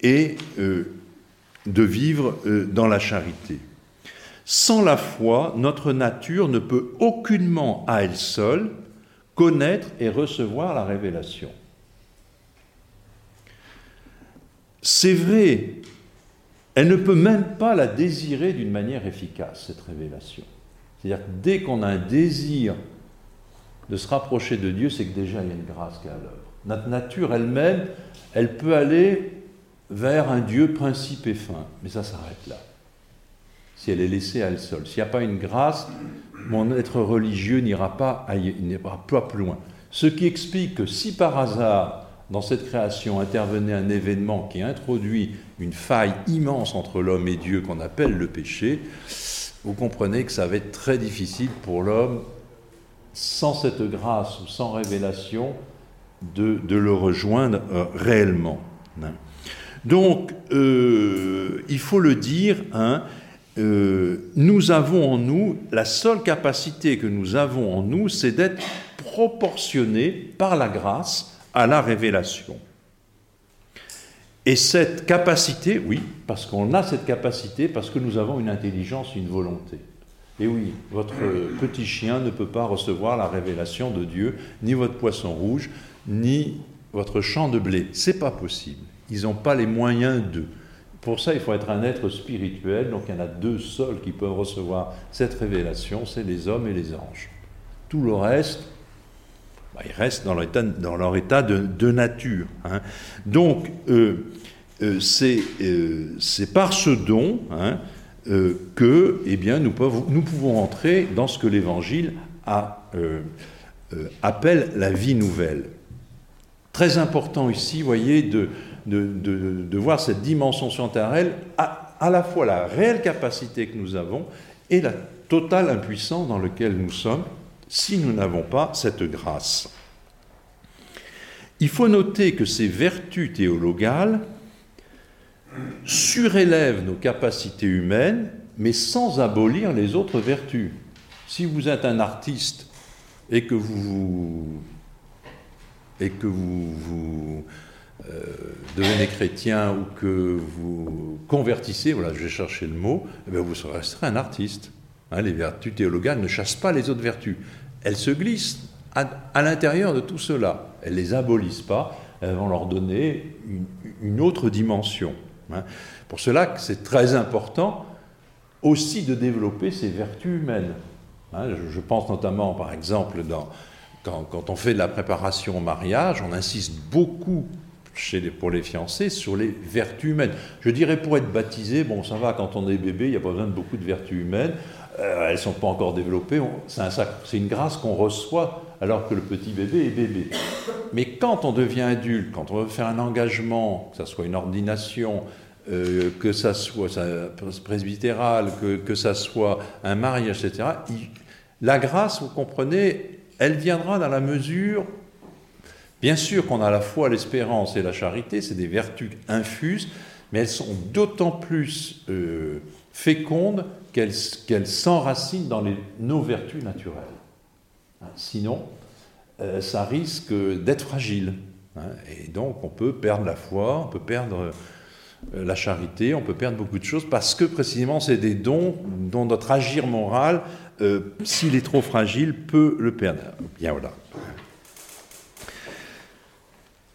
[SPEAKER 2] et euh, de vivre dans la charité. Sans la foi, notre nature ne peut aucunement à elle seule connaître et recevoir la révélation. C'est vrai, elle ne peut même pas la désirer d'une manière efficace, cette révélation. C'est-à-dire que dès qu'on a un désir de se rapprocher de Dieu, c'est que déjà il y a une grâce qui est à l'œuvre. Notre nature elle-même, elle peut aller vers un Dieu principe et fin, mais ça s'arrête là si elle est laissée à elle seule. S'il n'y a pas une grâce, mon être religieux n'ira pas, pas plus loin. Ce qui explique que si par hasard, dans cette création, intervenait un événement qui introduit une faille immense entre l'homme et Dieu qu'on appelle le péché, vous comprenez que ça va être très difficile pour l'homme, sans cette grâce ou sans révélation, de, le rejoindre euh, réellement. Donc, euh, il faut le dire, hein, euh, nous avons en nous, la seule capacité que nous avons en nous, c'est d'être proportionné par la grâce à la révélation. Et cette capacité, oui, parce qu'on a cette capacité, parce que nous avons une intelligence, une volonté. Et oui, votre petit chien ne peut pas recevoir la révélation de Dieu, ni votre poisson rouge, ni votre champ de blé. C'est pas possible. Ils n'ont pas les moyens d'eux. Pour ça, il faut être un être spirituel, donc il y en a deux seuls qui peuvent recevoir cette révélation, c'est les hommes et les anges. Tout le reste, bah, ils restent dans leur état, de, nature. Hein. Donc, euh, euh, c'est par ce don hein, que eh bien, nous pouvons entrer dans ce que l'Évangile appelle la vie nouvelle. Très important ici, vous voyez, de, de, voir cette dimension scientifique, à, à la fois la réelle capacité que nous avons et la totale impuissance dans laquelle nous sommes si nous n'avons pas cette grâce. Il faut noter que ces vertus théologales surélèvent nos capacités humaines, mais sans abolir les autres vertus. Si vous êtes un artiste et que vous, et que vous, euh, devenez chrétien ou que vous convertissez, voilà, je vais chercher le mot, eh vous resterez un artiste. Hein, les vertus théologales ne chassent pas les autres vertus. Elles se glissent à, l'intérieur de tout cela. Elles ne les abolissent pas, elles vont leur donner une, autre dimension. Hein. Pour cela, c'est très important aussi de développer ces vertus humaines. Hein. je, pense notamment, par exemple, dans, quand, on fait de la préparation au mariage, on insiste beaucoup pour les fiancés sur les vertus humaines. Je dirais pour être baptisé, bon ça va, quand on est bébé, il n'y a pas besoin de beaucoup de vertus humaines, euh, elles ne sont pas encore développées, c'est une grâce qu'on reçoit alors que le petit bébé est bébé. Mais quand on devient adulte, quand on veut faire un engagement, que ce soit une ordination, euh, que ça soit ça, presbytéral, que, que ça soit un mariage, etc., la grâce, vous comprenez, elle viendra dans la mesure Bien sûr qu'on a la fois l'espérance et la charité, c'est des vertus infuses, mais elles sont d'autant plus euh, fécondes qu'elles s'enracinent dans nos vertus naturelles. Hein, sinon, euh, ça risque d'être fragile. Hein, et donc, on peut perdre la foi, on peut perdre la charité, on peut perdre beaucoup de choses parce que précisément, c'est des dons dont notre agir moral, s'il est trop fragile, peut le perdre. Bien voilà.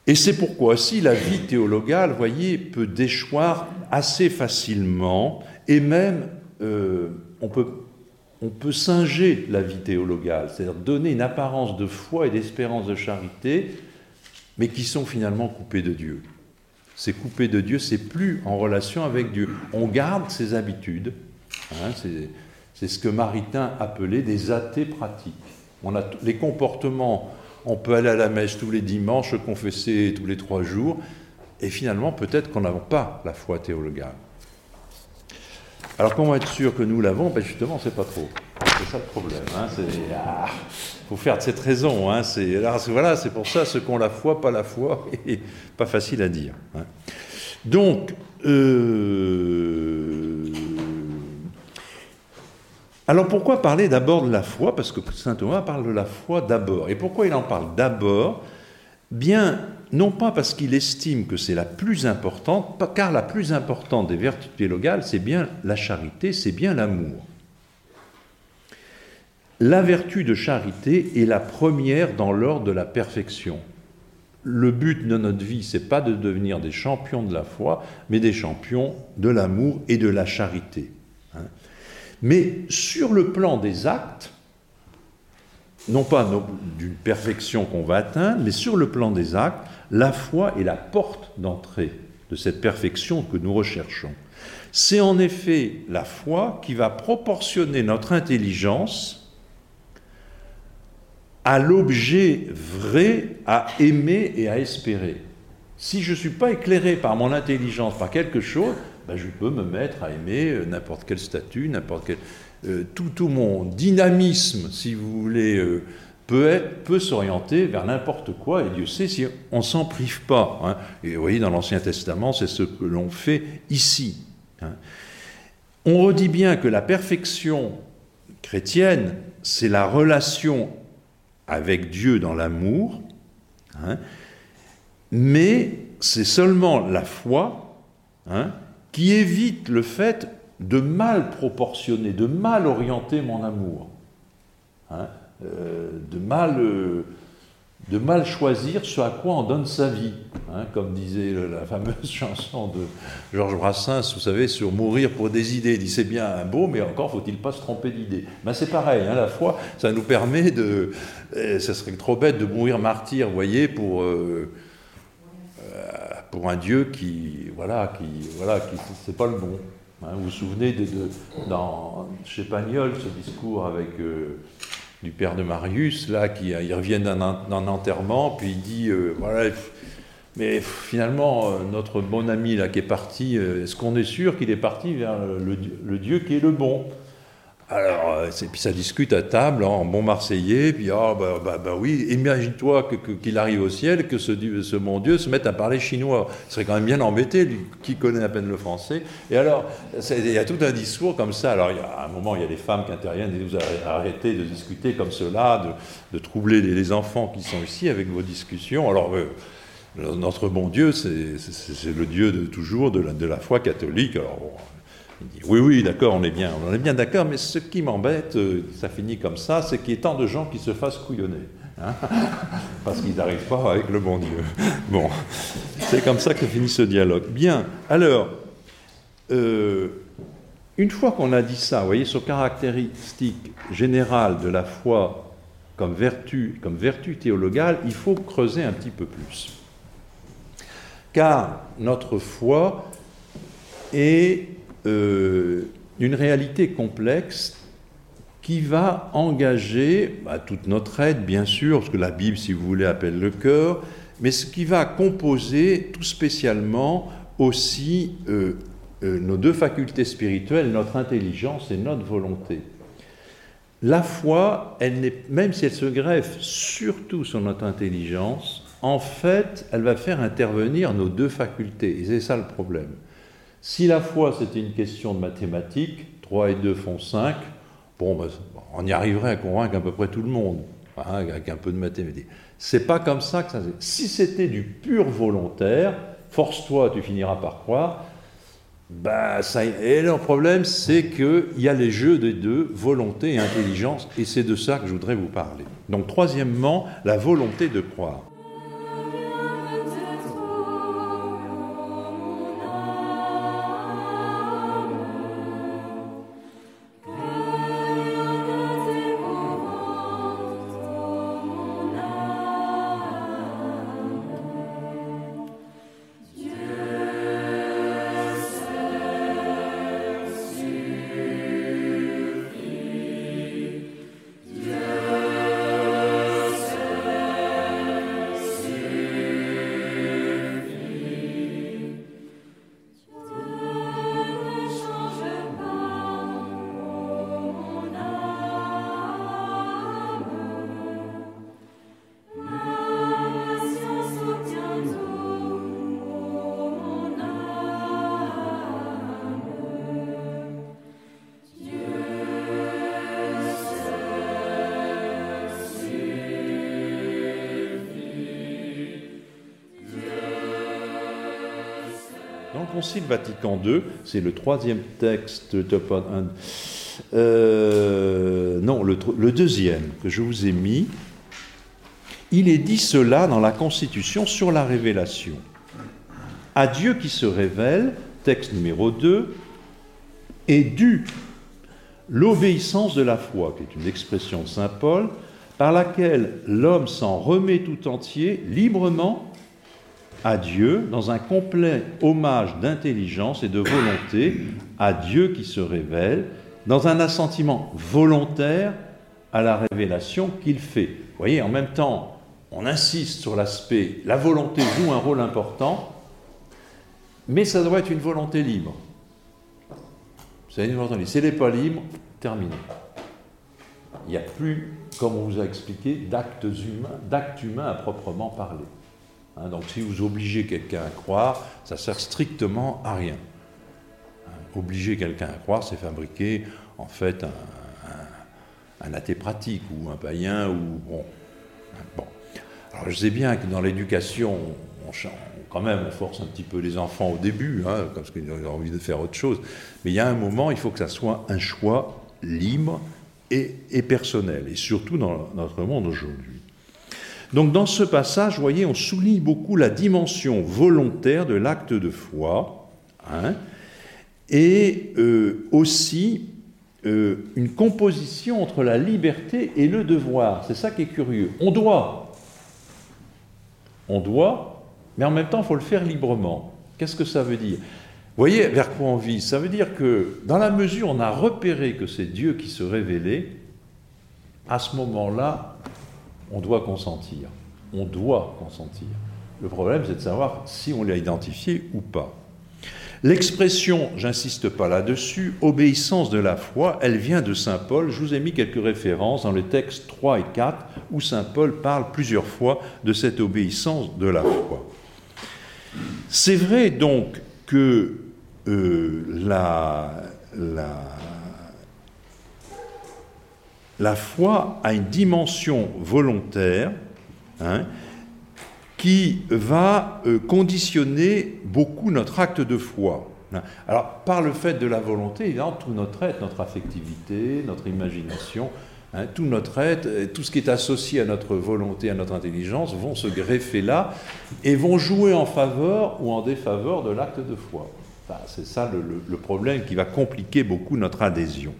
[SPEAKER 2] Et c'est pourquoi si la vie théologale, voyez, peut déchoir assez facilement, et même euh, on, peut, on peut singer la vie théologale, c'est-à-dire donner une apparence de foi et d'espérance de charité, mais qui sont finalement coupés de Dieu. C'est coupé de Dieu, c'est plus en relation avec Dieu. On garde ses habitudes, hein, c'est ce que Maritain appelait des athées pratiques. On a les comportements on peut aller à la messe tous les dimanches, se confesser tous les trois jours, et finalement peut-être qu'on n'a pas la foi théologale. Alors comment être sûr que nous l'avons? Ben Justement, c'est pas trop. C'est ça le problème. Hein, il ah, faut faire de cette raison. Hein, c'est, voilà, c'est pour ça, ceux qui ont la foi, pas la foi, [laughs] et pas facile à dire. Hein. Donc, euh, alors pourquoi parler d'abord de la foi? Parce que saint Thomas parle de la foi d'abord. Et pourquoi il en parle d'abord? Bien, non pas parce qu'il estime que c'est la plus importante, car la plus importante des vertus théologales, c'est bien la charité, c'est bien l'amour. La vertu de charité est la première dans l'ordre de la perfection. Le but de notre vie, c'est pas de devenir des champions de la foi, mais des champions de l'amour et de la charité. Mais sur le plan des actes, non pas d'une perfection qu'on va atteindre, mais sur le plan des actes, la foi est la porte d'entrée de cette perfection que nous recherchons. C'est en effet la foi qui va proportionner notre intelligence à l'objet vrai à aimer et à espérer. Si je ne suis pas éclairé par mon intelligence, par quelque chose, ben, je peux me mettre à aimer euh, n'importe quel statut, n'importe quel... Euh, tout, tout, mon dynamisme, si vous voulez, euh, peut, peut s'orienter vers n'importe quoi, et Dieu sait si on ne s'en prive pas. Hein. Et vous voyez, dans l'Ancien Testament, c'est ce que l'on fait ici. Hein. On redit bien que la perfection chrétienne, c'est la relation avec Dieu dans l'amour, hein, mais c'est seulement la foi hein, qui évite le fait de mal proportionner, de mal orienter mon amour, hein, euh, de mal, euh, de mal choisir ce à quoi on donne sa vie. Hein, comme disait la fameuse [laughs] chanson de Georges Brassens, vous savez, sur mourir pour des idées. Il dit c'est bien un beau, mais encore faut-il pas se tromper d'idée. Ben, c'est pareil, hein, la foi, ça nous permet de. Eh, ça serait trop bête de mourir martyr, vous voyez, pour. Euh, euh, pour un Dieu qui, voilà, qui, voilà, qui, c'est pas le bon. Hein. vous vous souvenez de, dans, chez Pagnol, ce discours avec euh, du père de Marius, là, qui il revient d'un enterrement, puis il dit, voilà, mais finalement, euh, notre bon ami là qui est parti, euh, est-ce qu'on est sûr qu'il est parti vers le, Dieu qui est le bon? Alors, euh, puis ça discute à table en bon marseillais, puis ah bah, bah, bah oui, imagine-toi qu'il arrive au ciel, que ce, ce bon Dieu se mette à parler chinois. Il serait quand même bien embêté, lui, qui connaît à peine le français. Et alors, il y a tout un discours comme ça. Alors, a un moment, il y a des femmes qui interviennent et vous arrêtez de discuter comme cela, de, troubler les, enfants qui sont ici avec vos discussions. Alors, notre bon Dieu, c'est le Dieu de toujours, de la, de la foi catholique. Alors, oui, oui, d'accord, on est bien, on est bien d'accord, mais ce qui m'embête, euh, ça finit comme ça, c'est qu'il y ait tant de gens qui se fassent couillonner. Hein, [laughs] parce qu'ils n'arrivent pas avec le bon Dieu. Bon, c'est comme ça que finit ce dialogue. Bien, alors, euh, une fois qu'on a dit ça, vous voyez, sur caractéristique générale de la foi comme vertu, comme vertu théologale, il faut creuser un petit peu plus car notre foi est euh, une réalité complexe qui va engager bah, toute notre aide, bien sûr, parce que la Bible, si vous voulez, appelle le cœur, mais ce qui va composer tout spécialement aussi euh, euh, nos deux facultés spirituelles, notre intelligence et notre volonté. La foi, elle même si elle se greffe surtout sur notre intelligence, en fait, elle va faire intervenir nos deux facultés. Et c'est ça le problème. Si la foi, c'était une question de mathématiques, 3 et 2 font 5, bon, ben, on y arriverait à convaincre à peu près tout le monde, hein, avec un peu de mathématiques. C'est pas comme ça que ça Si c'était du pur volontaire, force-toi, tu finiras par croire, bah, ça, et le problème, c'est qu'il y a les jeux des deux, volonté et intelligence, et c'est de ça que je voudrais vous parler. Donc, troisièmement, la volonté de croire. Concile Vatican II, c'est le troisième texte, euh, non, le, le, deuxième que je vous ai mis, il est dit cela dans la Constitution sur la révélation. À Dieu qui se révèle, texte numéro 2, est due l'obéissance de la foi, qui est une expression de Saint Paul, par laquelle l'homme s'en remet tout entier, librement à Dieu dans un complet hommage d'intelligence et de volonté à Dieu qui se révèle, dans un assentiment volontaire à la révélation qu'il fait. Vous voyez, en même temps, on insiste sur l'aspect, la volonté joue un rôle important, mais ça doit être une volonté libre. C'est une volonté libre. Si elle n'est pas libre, terminé. Il n'y a plus, comme on vous a expliqué, d'actes humains, d'actes humains à proprement parler. Hein, donc si vous obligez quelqu'un à croire, ça sert strictement à rien. Hein, obliger quelqu'un à croire, c'est fabriquer en fait un, athée pratique ou un païen ou bon. bon. Alors je sais bien que dans l'éducation, on, quand même, on force un petit peu les enfants au début, hein, parce qu'ils ont envie de faire autre chose. Mais il y a un moment, il faut que ça soit un choix libre et personnel, et surtout dans notre monde aujourd'hui. Donc dans ce passage, vous voyez, on souligne beaucoup la dimension volontaire de l'acte de foi, hein, et euh, aussi euh, une composition entre la liberté et le devoir. C'est ça qui est curieux. On doit, on doit, mais en même temps, il faut le faire librement. Qu'est-ce que ça veut dire? Vous voyez vers quoi on vit? Ça veut dire que dans la mesure où on a repéré que c'est Dieu qui se révélait, à ce moment-là, on doit consentir. On doit consentir. Le problème, c'est de savoir si on l'a identifié ou pas. L'expression, j'insiste pas là-dessus, obéissance de la foi, elle vient de Saint Paul. Je vous ai mis quelques références dans les textes 3 et 4 où Saint Paul parle plusieurs fois de cette obéissance de la foi. C'est vrai donc que euh, la, la, la foi a une dimension volontaire hein, qui va euh, conditionner beaucoup notre acte de foi. Alors, par le fait de la volonté, évidemment, tout notre être, notre affectivité, notre imagination, hein, tout notre être, tout ce qui est associé à notre volonté, à notre intelligence, vont se greffer là et vont jouer en faveur ou en défaveur de l'acte de foi. c'est ça le, problème qui va compliquer beaucoup notre adhésion.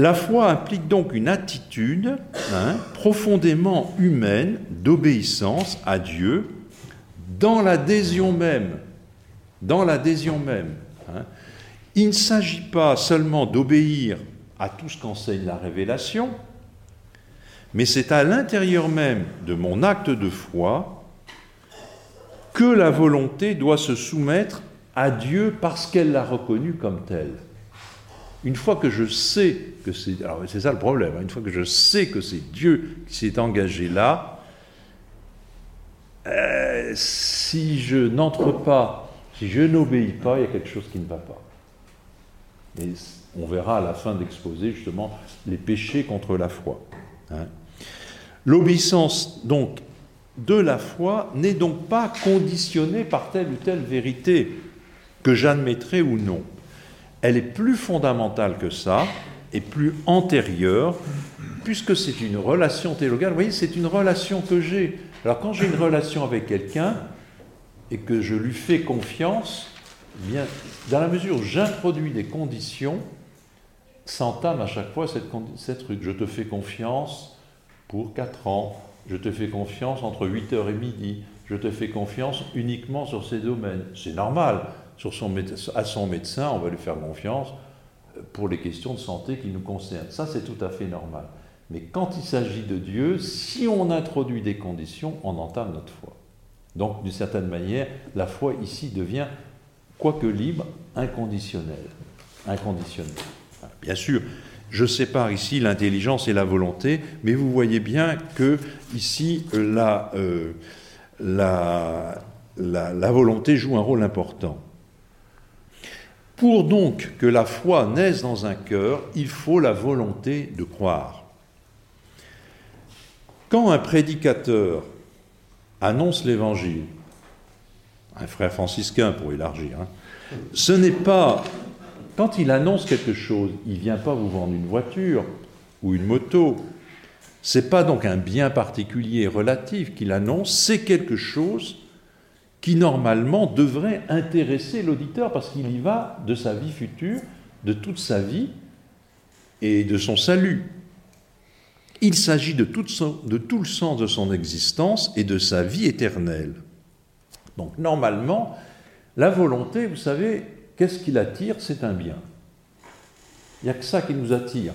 [SPEAKER 2] La foi implique donc une attitude hein, profondément humaine d'obéissance à Dieu dans l'adhésion même. Dans l'adhésion même. Hein. Il ne s'agit pas seulement d'obéir à tout ce qu'enseigne la révélation, mais c'est à l'intérieur même de mon acte de foi que la volonté doit se soumettre à Dieu parce qu'elle l'a reconnu comme tel. Une fois que je sais que c'est. Alors, c'est ça le problème. Hein, une fois que je sais que c'est Dieu qui s'est engagé là, euh, si je n'entre pas, si je n'obéis pas, il y a quelque chose qui ne va pas. Et on verra à la fin d'exposer justement les péchés contre la foi. Hein. L'obéissance, donc, de la foi n'est donc pas conditionnée par telle ou telle vérité que j'admettrai ou non elle est plus fondamentale que ça et plus antérieure, puisque c'est une relation théologale. Vous voyez, c'est une relation que j'ai. Alors quand j'ai une relation avec quelqu'un et que je lui fais confiance, eh bien, dans la mesure où j'introduis des conditions, s'entame à chaque fois cette, cette. Je te fais confiance pour 4 ans, je te fais confiance entre 8h et midi, je te fais confiance uniquement sur ces domaines. C'est normal sur son, à son médecin, on va lui faire confiance euh, pour les questions de santé qui nous concernent. Ça, c'est tout à fait normal. Mais quand il s'agit de Dieu, si on introduit des conditions, on entame notre foi. Donc, d'une certaine manière, la foi ici devient, quoique libre, inconditionnelle. Inconditionnelle. Bien sûr, je sépare ici l'intelligence et la volonté, mais vous voyez bien que ici, euh, la, euh, la, la volonté joue un rôle important. Pour donc que la foi naisse dans un cœur, il faut la volonté de croire. Quand un prédicateur annonce l'évangile, un frère franciscain pour élargir, hein, ce n'est pas, quand il annonce quelque chose, il ne vient pas vous vendre une voiture ou une moto, c'est pas donc un bien particulier relatif qu'il annonce, c'est quelque chose qui normalement devrait intéresser l'auditeur parce qu'il y va de sa vie future, de toute sa vie et de son salut. Il s'agit de, tout, le sens de son existence et de sa vie éternelle. Donc normalement, la volonté, vous savez, qu'est-ce qui l'attire? C'est un bien. Il n'y a que ça qui nous attire.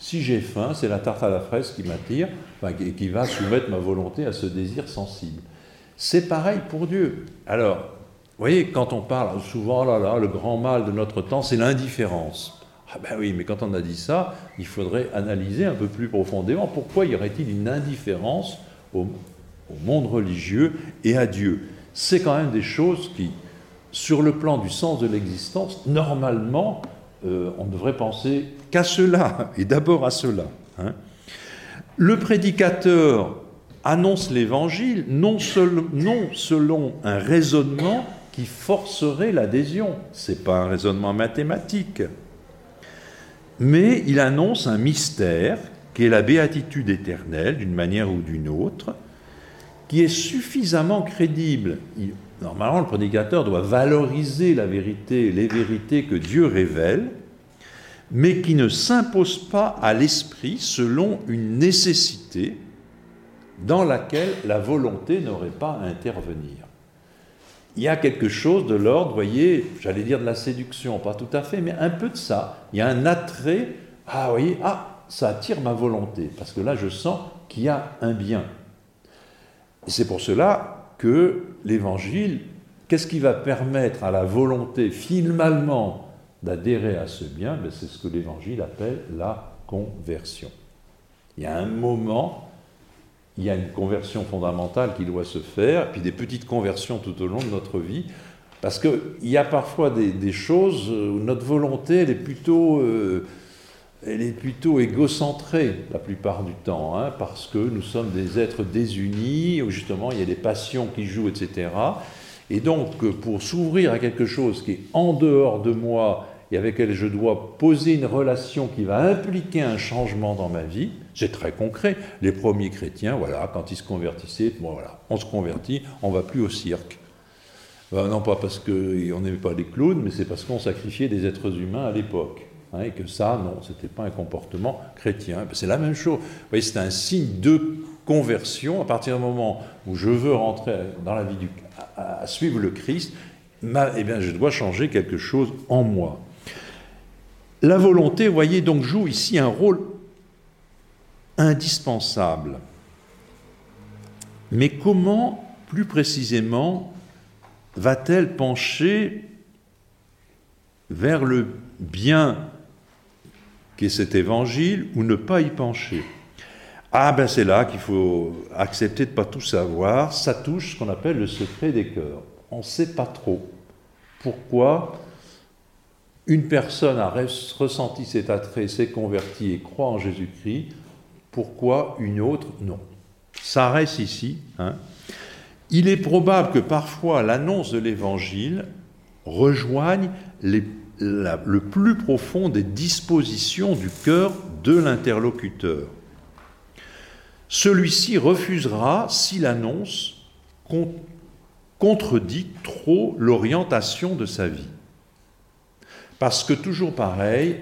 [SPEAKER 2] Si j'ai faim, c'est la tarte à la fraise qui m'attire, qui va soumettre ma volonté à ce désir sensible. C'est pareil pour Dieu. Alors, vous voyez, quand on parle souvent, oh là là, le grand mal de notre temps, c'est l'indifférence. Ah ben oui, mais quand on a dit ça, il faudrait analyser un peu plus profondément pourquoi y aurait-il une indifférence au, monde religieux et à Dieu? C'est quand même des choses qui, sur le plan du sens de l'existence, normalement, euh, on devrait penser qu'à cela, et d'abord à cela. Hein. Le prédicateur annonce l'évangile non, selon un raisonnement qui forcerait l'adhésion. Ce n'est pas un raisonnement mathématique. Mais il annonce un mystère qui est la béatitude éternelle, d'une manière ou d'une autre, qui est suffisamment crédible. normalement, le prédicateur doit valoriser la vérité, les vérités que Dieu révèle, mais qui ne s'impose pas à l'esprit selon une nécessité dans laquelle la volonté n'aurait pas à intervenir. Il y a quelque chose de l'ordre, voyez, j'allais dire de la séduction, pas tout à fait, mais un peu de ça. Il y a un attrait, ah, voyez, ah, ça attire ma volonté, parce que là, je sens qu'il y a un bien. Et c'est pour cela que l'évangile, qu'est-ce qui va permettre à la volonté finalement d'adhérer à ce bien? Ben, C'est ce que l'évangile appelle la conversion. Il y a un moment il y a une conversion fondamentale qui doit se faire, puis des petites conversions tout au long de notre vie, parce qu'il y a parfois des, choses où notre volonté, elle est plutôt, euh, elle est plutôt égocentrée la plupart du temps, hein, parce que nous sommes des êtres désunis, où justement il y a des passions qui jouent, etc. Et donc, pour s'ouvrir à quelque chose qui est en dehors de moi et avec lequel je dois poser une relation qui va impliquer un changement dans ma vie, c'est très concret. Les premiers chrétiens, voilà, quand ils se convertissaient, bon voilà, on se convertit, on va plus au cirque. Ben, non pas parce qu'on n'aimait pas les clowns, mais c'est parce qu'on sacrifiait des êtres humains à l'époque. Hein, et que ça, non, ce n'était pas un comportement chrétien. Ben, c'est la même chose. Vous voyez, c'est un signe de conversion. À partir du moment où je veux rentrer dans la vie du, à, suivre le Christ, eh bien, je dois changer quelque chose en moi. La volonté, vous voyez, donc joue ici un rôle indispensable. Mais comment, plus précisément, va-t-elle pencher vers le bien qu'est cet évangile ou ne pas y pencher? Ah ben c'est là qu'il faut accepter de ne pas tout savoir, ça touche ce qu'on appelle le secret des cœurs. On ne sait pas trop pourquoi une personne a ressenti cet attrait, s'est convertie et croit en Jésus-Christ, pourquoi une autre non Ça reste ici. Hein. Il est probable que parfois l'annonce de l'Évangile rejoigne le plus profond des dispositions du cœur de l'interlocuteur. Celui-ci refusera si l'annonce contredit trop l'orientation de sa vie. Parce que toujours pareil,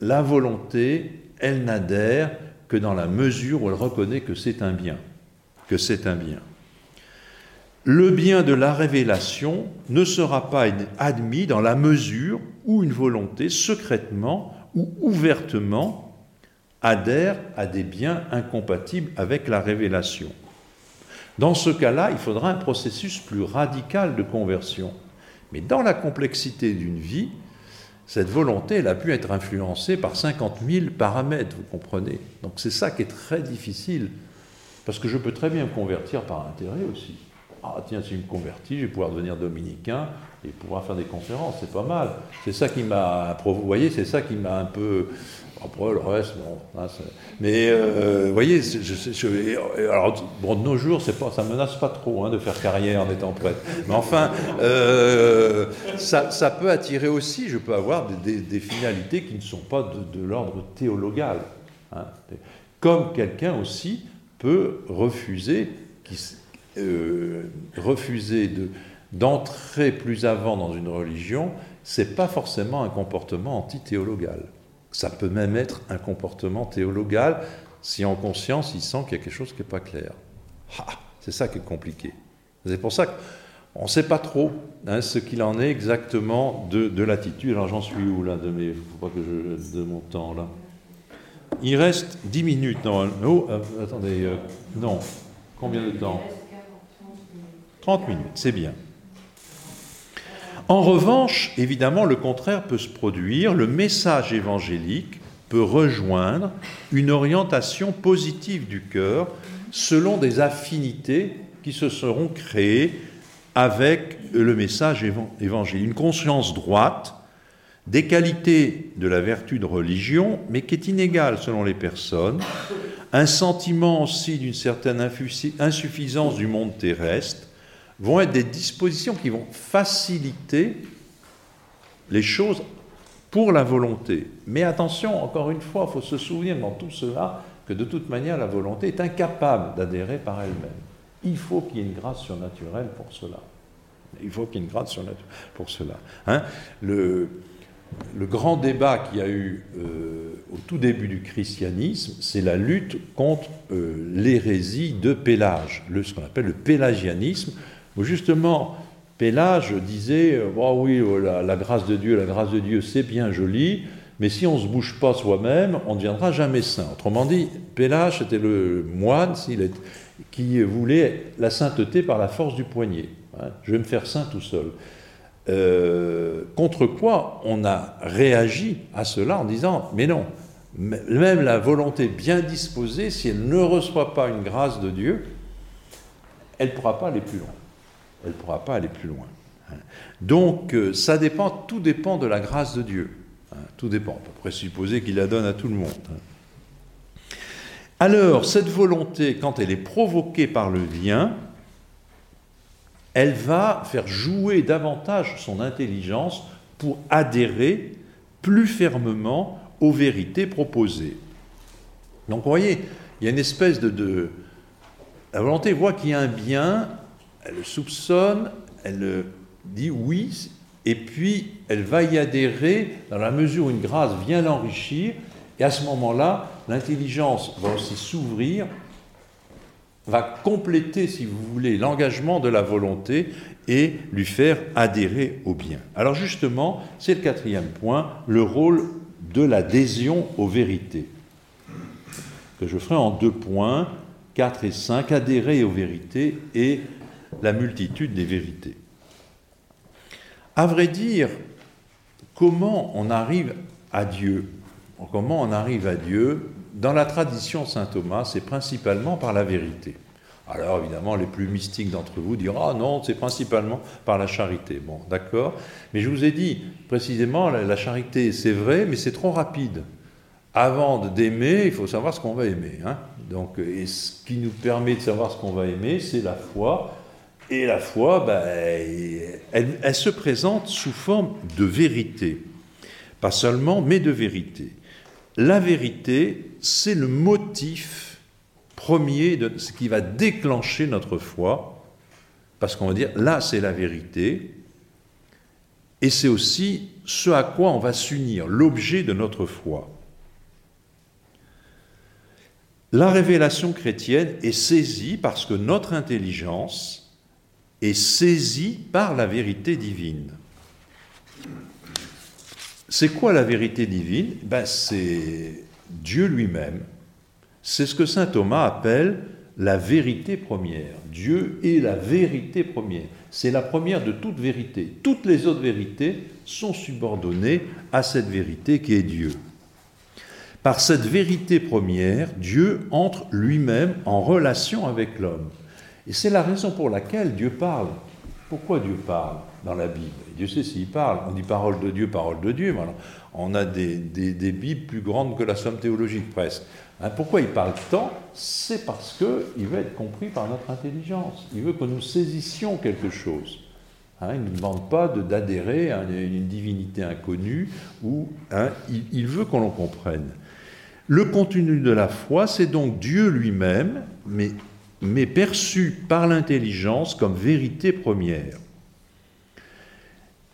[SPEAKER 2] la volonté, elle n'adhère que dans la mesure où elle reconnaît que c'est un bien, que c'est un bien. Le bien de la révélation ne sera pas admis dans la mesure où une volonté secrètement ou ouvertement adhère à des biens incompatibles avec la révélation. Dans ce cas-là, il faudra un processus plus radical de conversion. Mais dans la complexité d'une vie, cette volonté, elle a pu être influencée par 50 000 paramètres, vous comprenez. Donc c'est ça qui est très difficile, parce que je peux très bien me convertir par intérêt aussi. Ah tiens, si je me convertis, je vais pouvoir devenir dominicain et pouvoir faire des conférences, c'est pas mal. C'est ça qui m'a, vous voyez, c'est ça qui m'a un peu après, le reste, bon. Hein, mais euh, vous voyez, alors, bon, de nos jours, ça ne menace pas trop hein, de faire carrière en étant prêtre. Mais enfin, euh, ça, peut attirer aussi, je peux avoir des, finalités qui ne sont pas de, l'ordre théologal. Hein. Comme quelqu'un aussi peut refuser, euh, refuser de, d'entrer plus avant dans une religion, c'est pas forcément un comportement anti-théologal. Ça peut même être un comportement théologal si en conscience il sent qu'il y a quelque chose qui n'est pas clair. Ah, c'est ça qui est compliqué. C'est pour ça qu'on ne sait pas trop hein, ce qu'il en est exactement de, l'attitude. Alors j'en suis où là de, mes, faut pas que je, de mon temps là Il reste 10 minutes. Non, oh, euh, attendez, euh, non. Combien de temps? 30 minutes, c'est bien. En revanche, évidemment, le contraire peut se produire. Le message évangélique peut rejoindre une orientation positive du cœur selon des affinités qui se seront créées avec le message évangélique. Une conscience droite des qualités de la vertu de religion, mais qui est inégale selon les personnes, un sentiment aussi d'une certaine insuffisance du monde terrestre, vont être des dispositions qui vont faciliter les choses pour la volonté. Mais attention, encore une fois, il faut se souvenir dans tout cela que de toute manière, la volonté est incapable d'adhérer par elle-même. Il faut qu'il y ait une grâce surnaturelle pour cela. Il faut qu'il y ait une grâce surnaturelle pour cela. Hein. le, grand débat qu'il y a eu euh, au tout début du christianisme, c'est la lutte contre euh, l'hérésie de Pélage, ce qu'on appelle le pélagianisme, justement Pélage disait oh oui, oh, la, grâce de Dieu, la grâce de Dieu, c'est bien joli, mais si on ne se bouge pas soi-même, on ne deviendra jamais saint. Autrement dit, Pélage était le moine qui voulait la sainteté par la force du poignet. Hein. Je vais me faire saint tout seul. Euh, contre quoi on a réagi à cela en disant mais non, même la volonté bien disposée, si elle ne reçoit pas une grâce de Dieu, elle ne pourra pas aller plus loin. Elle ne pourra pas aller plus loin. Hein. Donc euh, ça dépend, tout dépend de la grâce de Dieu. Hein. Tout dépend. On peut présupposer qu'il la donne à tout le monde. Alors, cette volonté, quand elle est provoquée par le bien, elle va faire jouer davantage son intelligence pour adhérer plus fermement aux vérités proposées. Donc vous voyez, il y a une espèce de... La volonté voit qu'il y a un bien, elle le soupçonne, elle dit oui, et puis elle va y adhérer dans la mesure où une grâce vient l'enrichir, et à ce moment-là, l'intelligence va aussi s'ouvrir va compléter, si vous voulez, l'engagement de la volonté et lui faire adhérer au bien. Alors justement, c'est le quatrième point, le rôle de l'adhésion aux vérités, que je ferai en deux points, 4 et 5, adhérer aux vérités et la multitude des vérités. À vrai dire, comment on arrive à Dieu? Comment on arrive à Dieu? Dans la tradition Saint Thomas, c'est principalement par la vérité. Alors évidemment, les plus mystiques d'entre vous diront Ah non, c'est principalement par la charité. Bon, d'accord. Mais je vous ai dit, précisément, la, charité, c'est vrai, mais c'est trop rapide. Avant d'aimer, il faut savoir ce qu'on va aimer. Hein. Donc, et ce qui nous permet de savoir ce qu'on va aimer, c'est la foi. Et la foi, ben, elle se présente sous forme de vérité. Pas seulement, mais de vérité. La vérité, c'est le motif premier de ce qui va déclencher notre foi, parce qu'on va dire, là c'est la vérité, et c'est aussi ce à quoi on va s'unir, l'objet de notre foi. La révélation chrétienne est saisie parce que notre intelligence est saisie par la vérité divine. C'est quoi la vérité divine? Ben, C'est Dieu lui-même. C'est ce que saint Thomas appelle la vérité première. Dieu est la vérité première. C'est la première de toute vérité. Toutes les autres vérités sont subordonnées à cette vérité qui est Dieu. Par cette vérité première, Dieu entre lui-même en relation avec l'homme. Et c'est la raison pour laquelle Dieu parle. Pourquoi Dieu parle dans la Bible? Dieu sait s'il parle. On dit parole de Dieu, parole de Dieu. On a des, des, Bibles plus grandes que la somme théologique presque. Hein, pourquoi il parle tant? C'est parce qu'il veut être compris par notre intelligence. Il veut que nous saisissions quelque chose. Hein, il ne demande pas d'adhérer à une, divinité inconnue, ou hein, il, il veut qu'on l'en comprenne. Le contenu de la foi, c'est donc Dieu lui-même, mais, mais perçu par l'intelligence comme vérité première.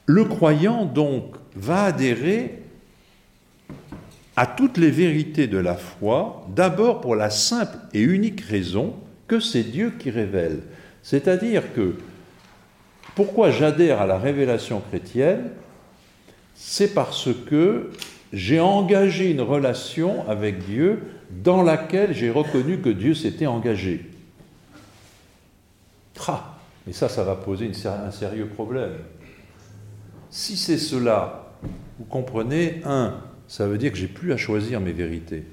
[SPEAKER 2] Le croyant, donc, va adhérer à toutes les vérités de la foi, d'abord pour la simple et unique raison que c'est Dieu qui révèle. C'est-à-dire que pourquoi j'adhère à la révélation chrétienne? C'est parce que j'ai engagé une relation avec Dieu dans laquelle j'ai reconnu que Dieu s'était engagé. Ah, mais ça, ça va poser un sérieux problème. Si c'est cela, vous comprenez, un, ça veut dire que j'ai plus à choisir mes vérités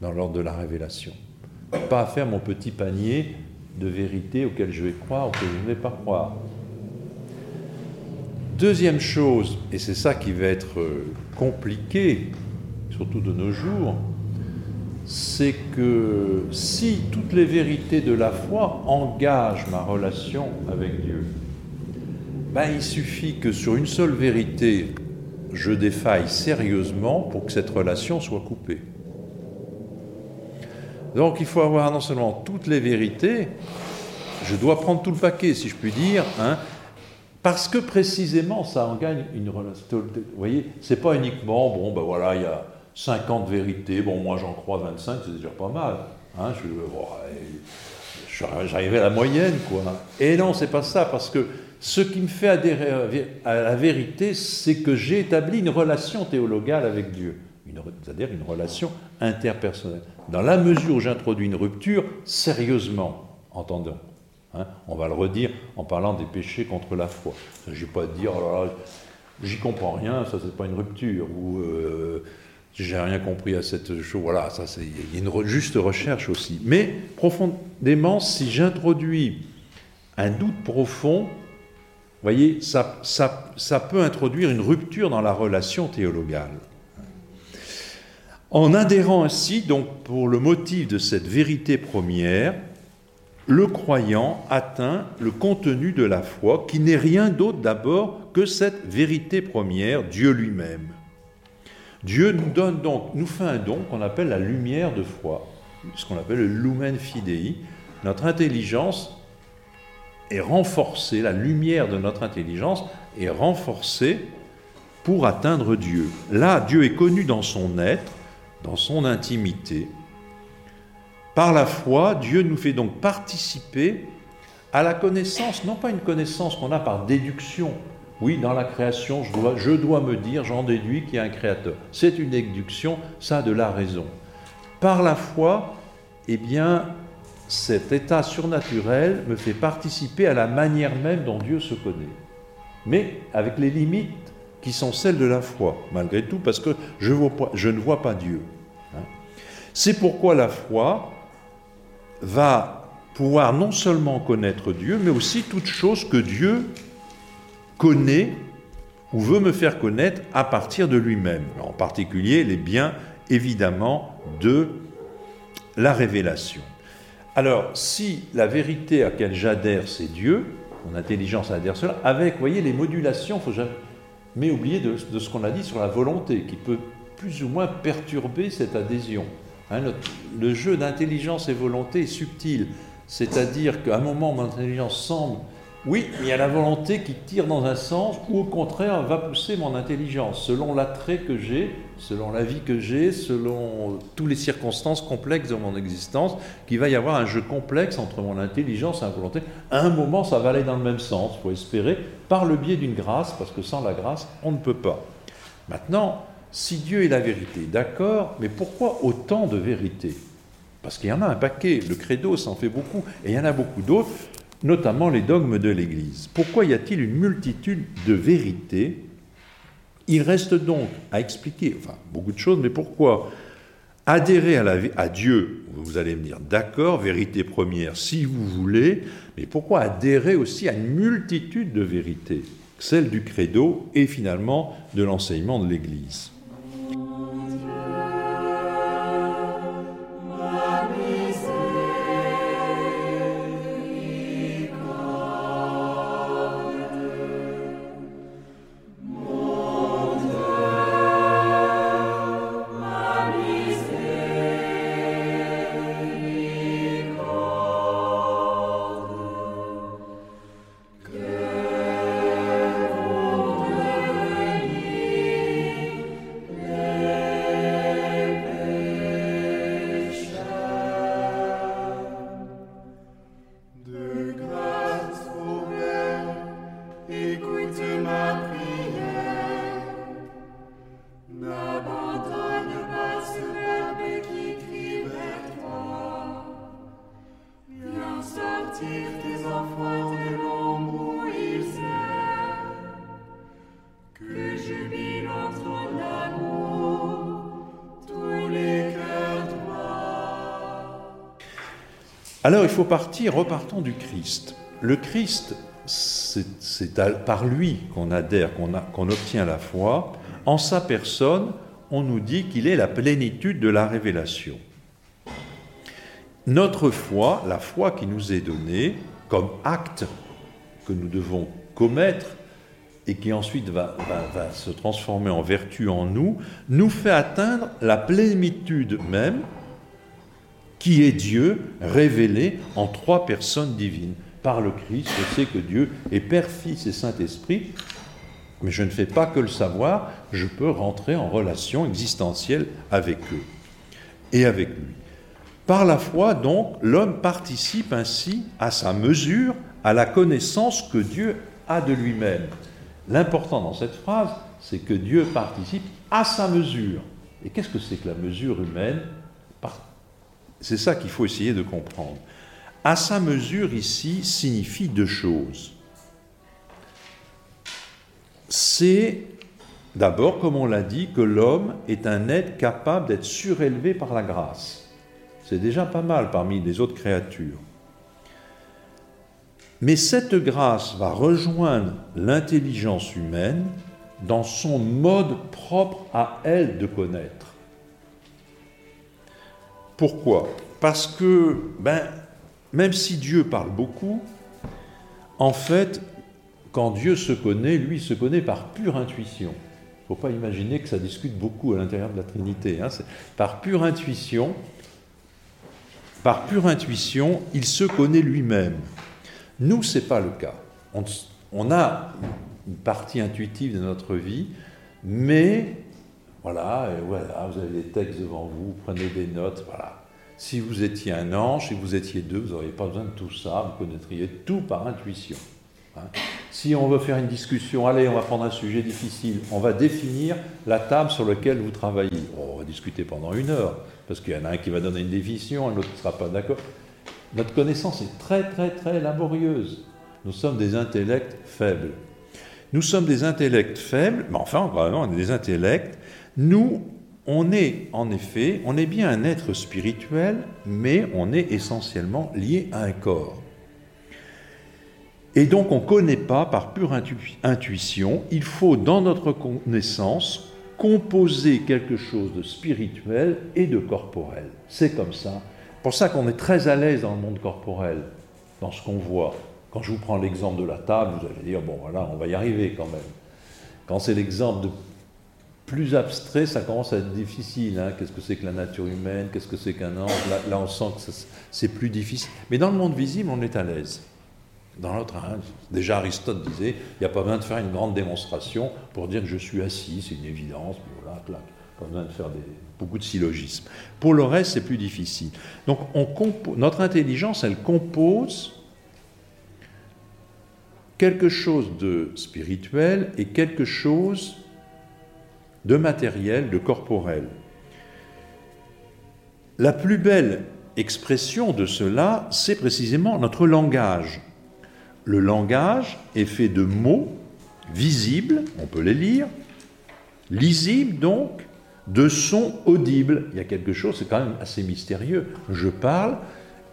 [SPEAKER 2] dans l'ordre de la révélation. Pas à faire mon petit panier de vérités auxquelles je vais croire ou que je ne vais pas croire. Deuxième chose, et c'est ça qui va être euh, compliqué, surtout de nos jours, c'est que si toutes les vérités de la foi engagent ma relation avec Dieu, ben, il suffit que sur une seule vérité, je défaille sérieusement pour que cette relation soit coupée. Donc il faut avoir non seulement toutes les vérités, je dois prendre tout le paquet, si je puis dire, hein, parce que précisément, ça en gagne une relation. Vous voyez, c'est pas uniquement, bon, ben voilà, il y a 50 vérités, bon, moi j'en crois 25, c'est déjà pas mal. Hein, je, j'arrivais à la moyenne, quoi. Et non, c'est pas ça, parce que ce qui me fait adhérer à la vérité, c'est que j'ai établi une relation théologale avec Dieu, c'est-à-dire une relation interpersonnelle. Dans la mesure où j'introduis une rupture, sérieusement, entendons, hein, on va le redire en parlant des péchés contre la foi. Je ne vais pas dire, oh j'y comprends rien, ça c'est pas une rupture, ou euh, j'ai rien compris à cette chose. Voilà, ça c'est, une juste recherche aussi. Mais profondément, si j'introduis un doute profond, voyez, ça, ça, peut introduire une rupture dans la relation théologale. En adhérant ainsi, donc, pour le motif de cette vérité première, le croyant atteint le contenu de la foi, qui n'est rien d'autre d'abord que cette vérité première, Dieu lui-même. Dieu nous donne donc, nous fait un don qu'on appelle la lumière de foi, ce qu'on appelle le lumen fidei. Notre intelligence est renforcée, la lumière de notre intelligence est renforcée pour atteindre Dieu. Là, Dieu est connu dans son être, dans son intimité. Par la foi, Dieu nous fait donc participer à la connaissance, non pas une connaissance qu'on a par déduction. Oui, dans la création, je dois, je me dire, j'en déduis qu'il y a un créateur. C'est une déduction, ça de la raison. Par la foi, eh bien, cet état surnaturel me fait participer à la manière même dont Dieu se connaît. Mais avec les limites qui sont celles de la foi, malgré tout, parce que je, ne vois pas Dieu. Hein. C'est pourquoi la foi va pouvoir non seulement connaître Dieu, mais aussi toute chose que Dieu connaît ou veut me faire connaître à partir de lui-même. En particulier les biens, évidemment, de la révélation. Alors, si la vérité à laquelle j'adhère, c'est Dieu, mon intelligence adhère cela, avec, vous voyez, les modulations, faut jamais oublier de, ce qu'on a dit sur la volonté, qui peut plus ou moins perturber cette adhésion. Hein, le, jeu d'intelligence et volonté est subtil, c'est-à-dire qu'à un moment, mon intelligence semble oui, mais il y a la volonté qui tire dans un sens ou au contraire va pousser mon intelligence, selon l'attrait que j'ai, selon la vie que j'ai, selon toutes les circonstances complexes de mon existence, qu'il va y avoir un jeu complexe entre mon intelligence et ma volonté. À un moment, ça va aller dans le même sens, il faut espérer, par le biais d'une grâce, parce que sans la grâce, on ne peut pas. Maintenant, si Dieu est la vérité, d'accord, mais pourquoi autant de vérité? Parce qu'il y en a un paquet, le credo, ça en fait beaucoup, et il y en a beaucoup d'autres notamment les dogmes de l'Église. Pourquoi y a-t-il une multitude de vérités? Il reste donc à expliquer, enfin beaucoup de choses, mais pourquoi adhérer à, Dieu? Vous allez me dire, d'accord, vérité première si vous voulez, mais pourquoi adhérer aussi à une multitude de vérités, celle du credo et finalement de l'enseignement de l'Église Alors il faut partir, repartons du Christ. Le Christ, c'est par lui qu'on adhère, qu'on obtient la foi. En sa personne, on nous dit qu'il est la plénitude de la révélation. Notre foi, la foi qui nous est donnée comme acte que nous devons commettre et qui ensuite va, va se transformer en vertu en nous, nous fait atteindre la plénitude même qui est Dieu révélé en trois personnes divines. par le Christ, je sais que Dieu est Père, Fils et Saint-Esprit, mais je ne fais pas que le savoir, je peux rentrer en relation existentielle avec eux et avec lui. Par la foi, donc, l'homme participe ainsi à sa mesure, à la connaissance que Dieu a de lui-même. L'important dans cette phrase, c'est que Dieu participe à sa mesure. Et qu'est-ce que c'est que la mesure humaine? C'est ça qu'il faut essayer de comprendre. À sa mesure ici signifie deux choses. C'est d'abord, comme on l'a dit, que l'homme est un être capable d'être surélevé par la grâce. C'est déjà pas mal parmi les autres créatures. Mais cette grâce va rejoindre l'intelligence humaine dans son mode propre à elle de connaître. Pourquoi? Parce que ben, même si Dieu parle beaucoup, en fait, quand Dieu se connaît, lui se connaît par pure intuition. Il ne faut pas imaginer que ça discute beaucoup à l'intérieur de la Trinité. Hein. Par pure intuition, par pure intuition, il se connaît lui-même. Nous, ce n'est pas le cas. On, on, a une partie intuitive de notre vie, mais voilà, et voilà, vous avez des textes devant vous, prenez des notes, voilà. Si vous étiez un ange, si vous étiez deux, vous n'auriez pas besoin de tout ça, vous connaîtriez tout par intuition. Hein. Si on veut faire une discussion, allez, on va prendre un sujet difficile, on va définir la table sur laquelle vous travaillez. on va discuter pendant une heure, parce qu'il y en a un qui va donner une définition, un autre qui ne sera pas d'accord. Notre connaissance est très, très, très laborieuse. Nous sommes des intellects faibles. Nous sommes des intellects faibles, mais enfin, vraiment, on est des intellects. Nous, on est en effet, on est bien un être spirituel, mais on est essentiellement lié à un corps. Et donc on ne connaît pas par pure intuition, il faut dans notre connaissance composer quelque chose de spirituel et de corporel. C'est comme ça. Pour ça qu'on est très à l'aise dans le monde corporel, dans ce qu'on voit. Quand je vous prends l'exemple de la table, vous allez dire, bon voilà, on va y arriver quand même. Quand c'est l'exemple de plus abstrait, ça commence à être difficile. Hein. Qu'est-ce que c'est que la nature humaine? Qu'est-ce que c'est qu'un ange là, on sent que c'est plus difficile. Mais dans le monde visible, on est à l'aise. Dans l'autre, hein, déjà Aristote disait, il n'y a pas besoin de faire une grande démonstration pour dire que je suis assis, c'est une évidence, voilà, clac. Pas besoin de faire beaucoup de syllogismes. Pour le reste, c'est plus difficile. Donc, on notre intelligence, elle compose quelque chose de spirituel et quelque chose de matériel, de corporel. La plus belle expression de cela, c'est précisément notre langage. Le langage est fait de mots visibles, on peut les lire, lisibles donc, de sons audibles. Il y a quelque chose, c'est quand même assez mystérieux. Je parle,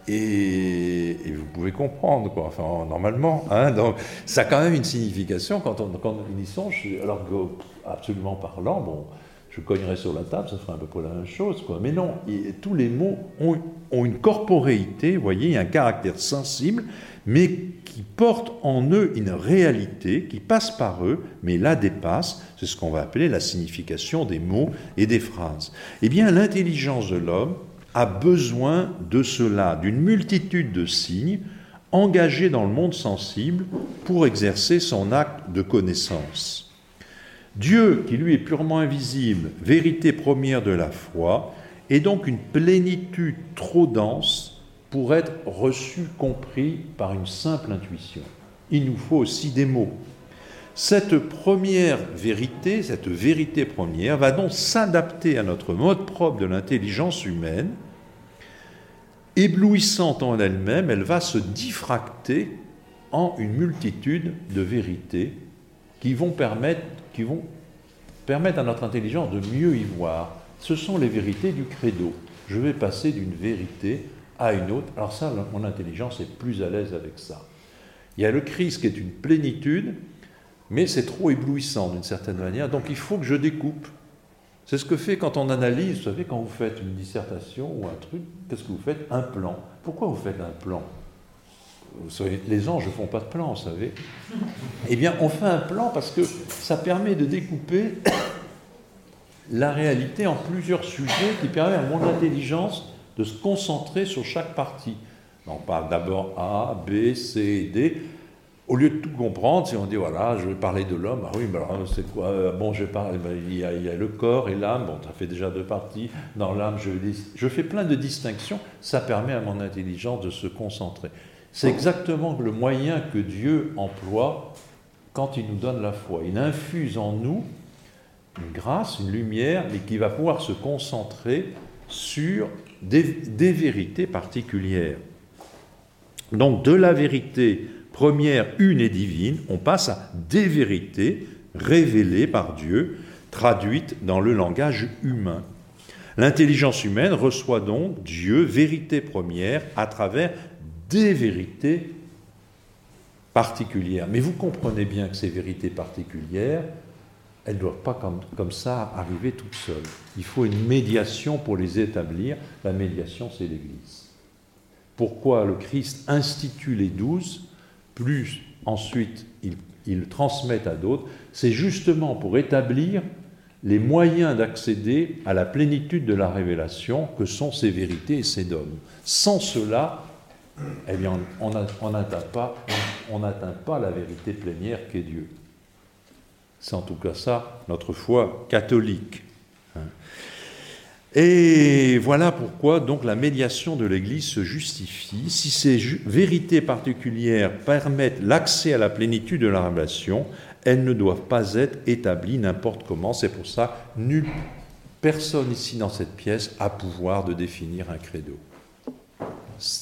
[SPEAKER 2] et, vous pouvez comprendre, quoi. Enfin, normalement, hein, donc, ça a quand même une signification quand on, quand on y songe, alors que, absolument parlant, bon, je cognerais sur la table, ça ferait à peu près la même chose, quoi. Mais non, tous les mots ont, ont, une corporéité, vous voyez, un caractère sensible, mais qui portent en eux une réalité qui passe par eux, mais la dépasse. C'est ce qu'on va appeler la signification des mots et des phrases. Eh bien, l'intelligence de l'homme, a besoin de cela, d'une multitude de signes engagés dans le monde sensible pour exercer son acte de connaissance. Dieu, qui lui est purement invisible, vérité première de la foi, est donc une plénitude trop dense pour être reçue, compris par une simple intuition. Il nous faut aussi des mots. Cette première vérité, cette vérité première, va donc s'adapter à notre mode propre de l'intelligence humaine éblouissante en elle-même, elle va se diffracter en une multitude de vérités qui vont permettre, à notre intelligence de mieux y voir. Ce sont les vérités du credo. Je vais passer d'une vérité à une autre. Alors ça, mon intelligence est plus à l'aise avec ça. Il y a le Christ qui est une plénitude, mais c'est trop éblouissant d'une certaine manière, donc il faut que je découpe. C'est ce que fait quand on analyse, vous savez, quand vous faites une dissertation ou un truc, qu'est-ce que vous faites? Un plan. Pourquoi vous faites un plan? Vous savez, les anges ne font pas de plan, vous savez. Eh bien, on fait un plan parce que ça permet de découper [coughs] la réalité en plusieurs sujets qui permet à mon intelligence de se concentrer sur chaque partie. On parle d'abord A, B, C D. Au lieu de tout comprendre, si on dit voilà, je vais parler de l'homme, ah oui, mais alors c'est quoi Bon, je parle, ben, il, y a, il, y a, le corps et l'âme, bon, ça fait déjà deux parties. Dans l'âme, je, fais plein de distinctions, ça permet à mon intelligence de se concentrer. C'est exactement le moyen que Dieu emploie quand il nous donne la foi. Il infuse en nous une grâce, une lumière, mais qui va pouvoir se concentrer sur des vérités particulières. Donc de la vérité première, une et divine, on passe à des vérités révélées par Dieu, traduites dans le langage humain. L'intelligence humaine reçoit donc Dieu, vérité première, à travers des vérités particulières. Mais vous comprenez bien que ces vérités particulières, elles ne doivent pas comme, ça arriver toutes seules. Il faut une médiation pour les établir. La médiation, c'est l'Église. Pourquoi le Christ institue les douze plus ensuite ils, transmettent à d'autres, c'est justement pour établir les moyens d'accéder à la plénitude de la révélation que sont ces vérités et ces dogmes. Sans cela, eh bien, on n'atteint pas, on, pas la vérité plénière qu'est Dieu. C'est en tout cas ça notre foi catholique. Et voilà pourquoi donc la médiation de l'Église se justifie. Si ces vérités particulières permettent l'accès à la plénitude de la révélation, elles ne doivent pas être établies n'importe comment. C'est pour ça, nulle personne ici dans cette pièce a pouvoir de définir un credo.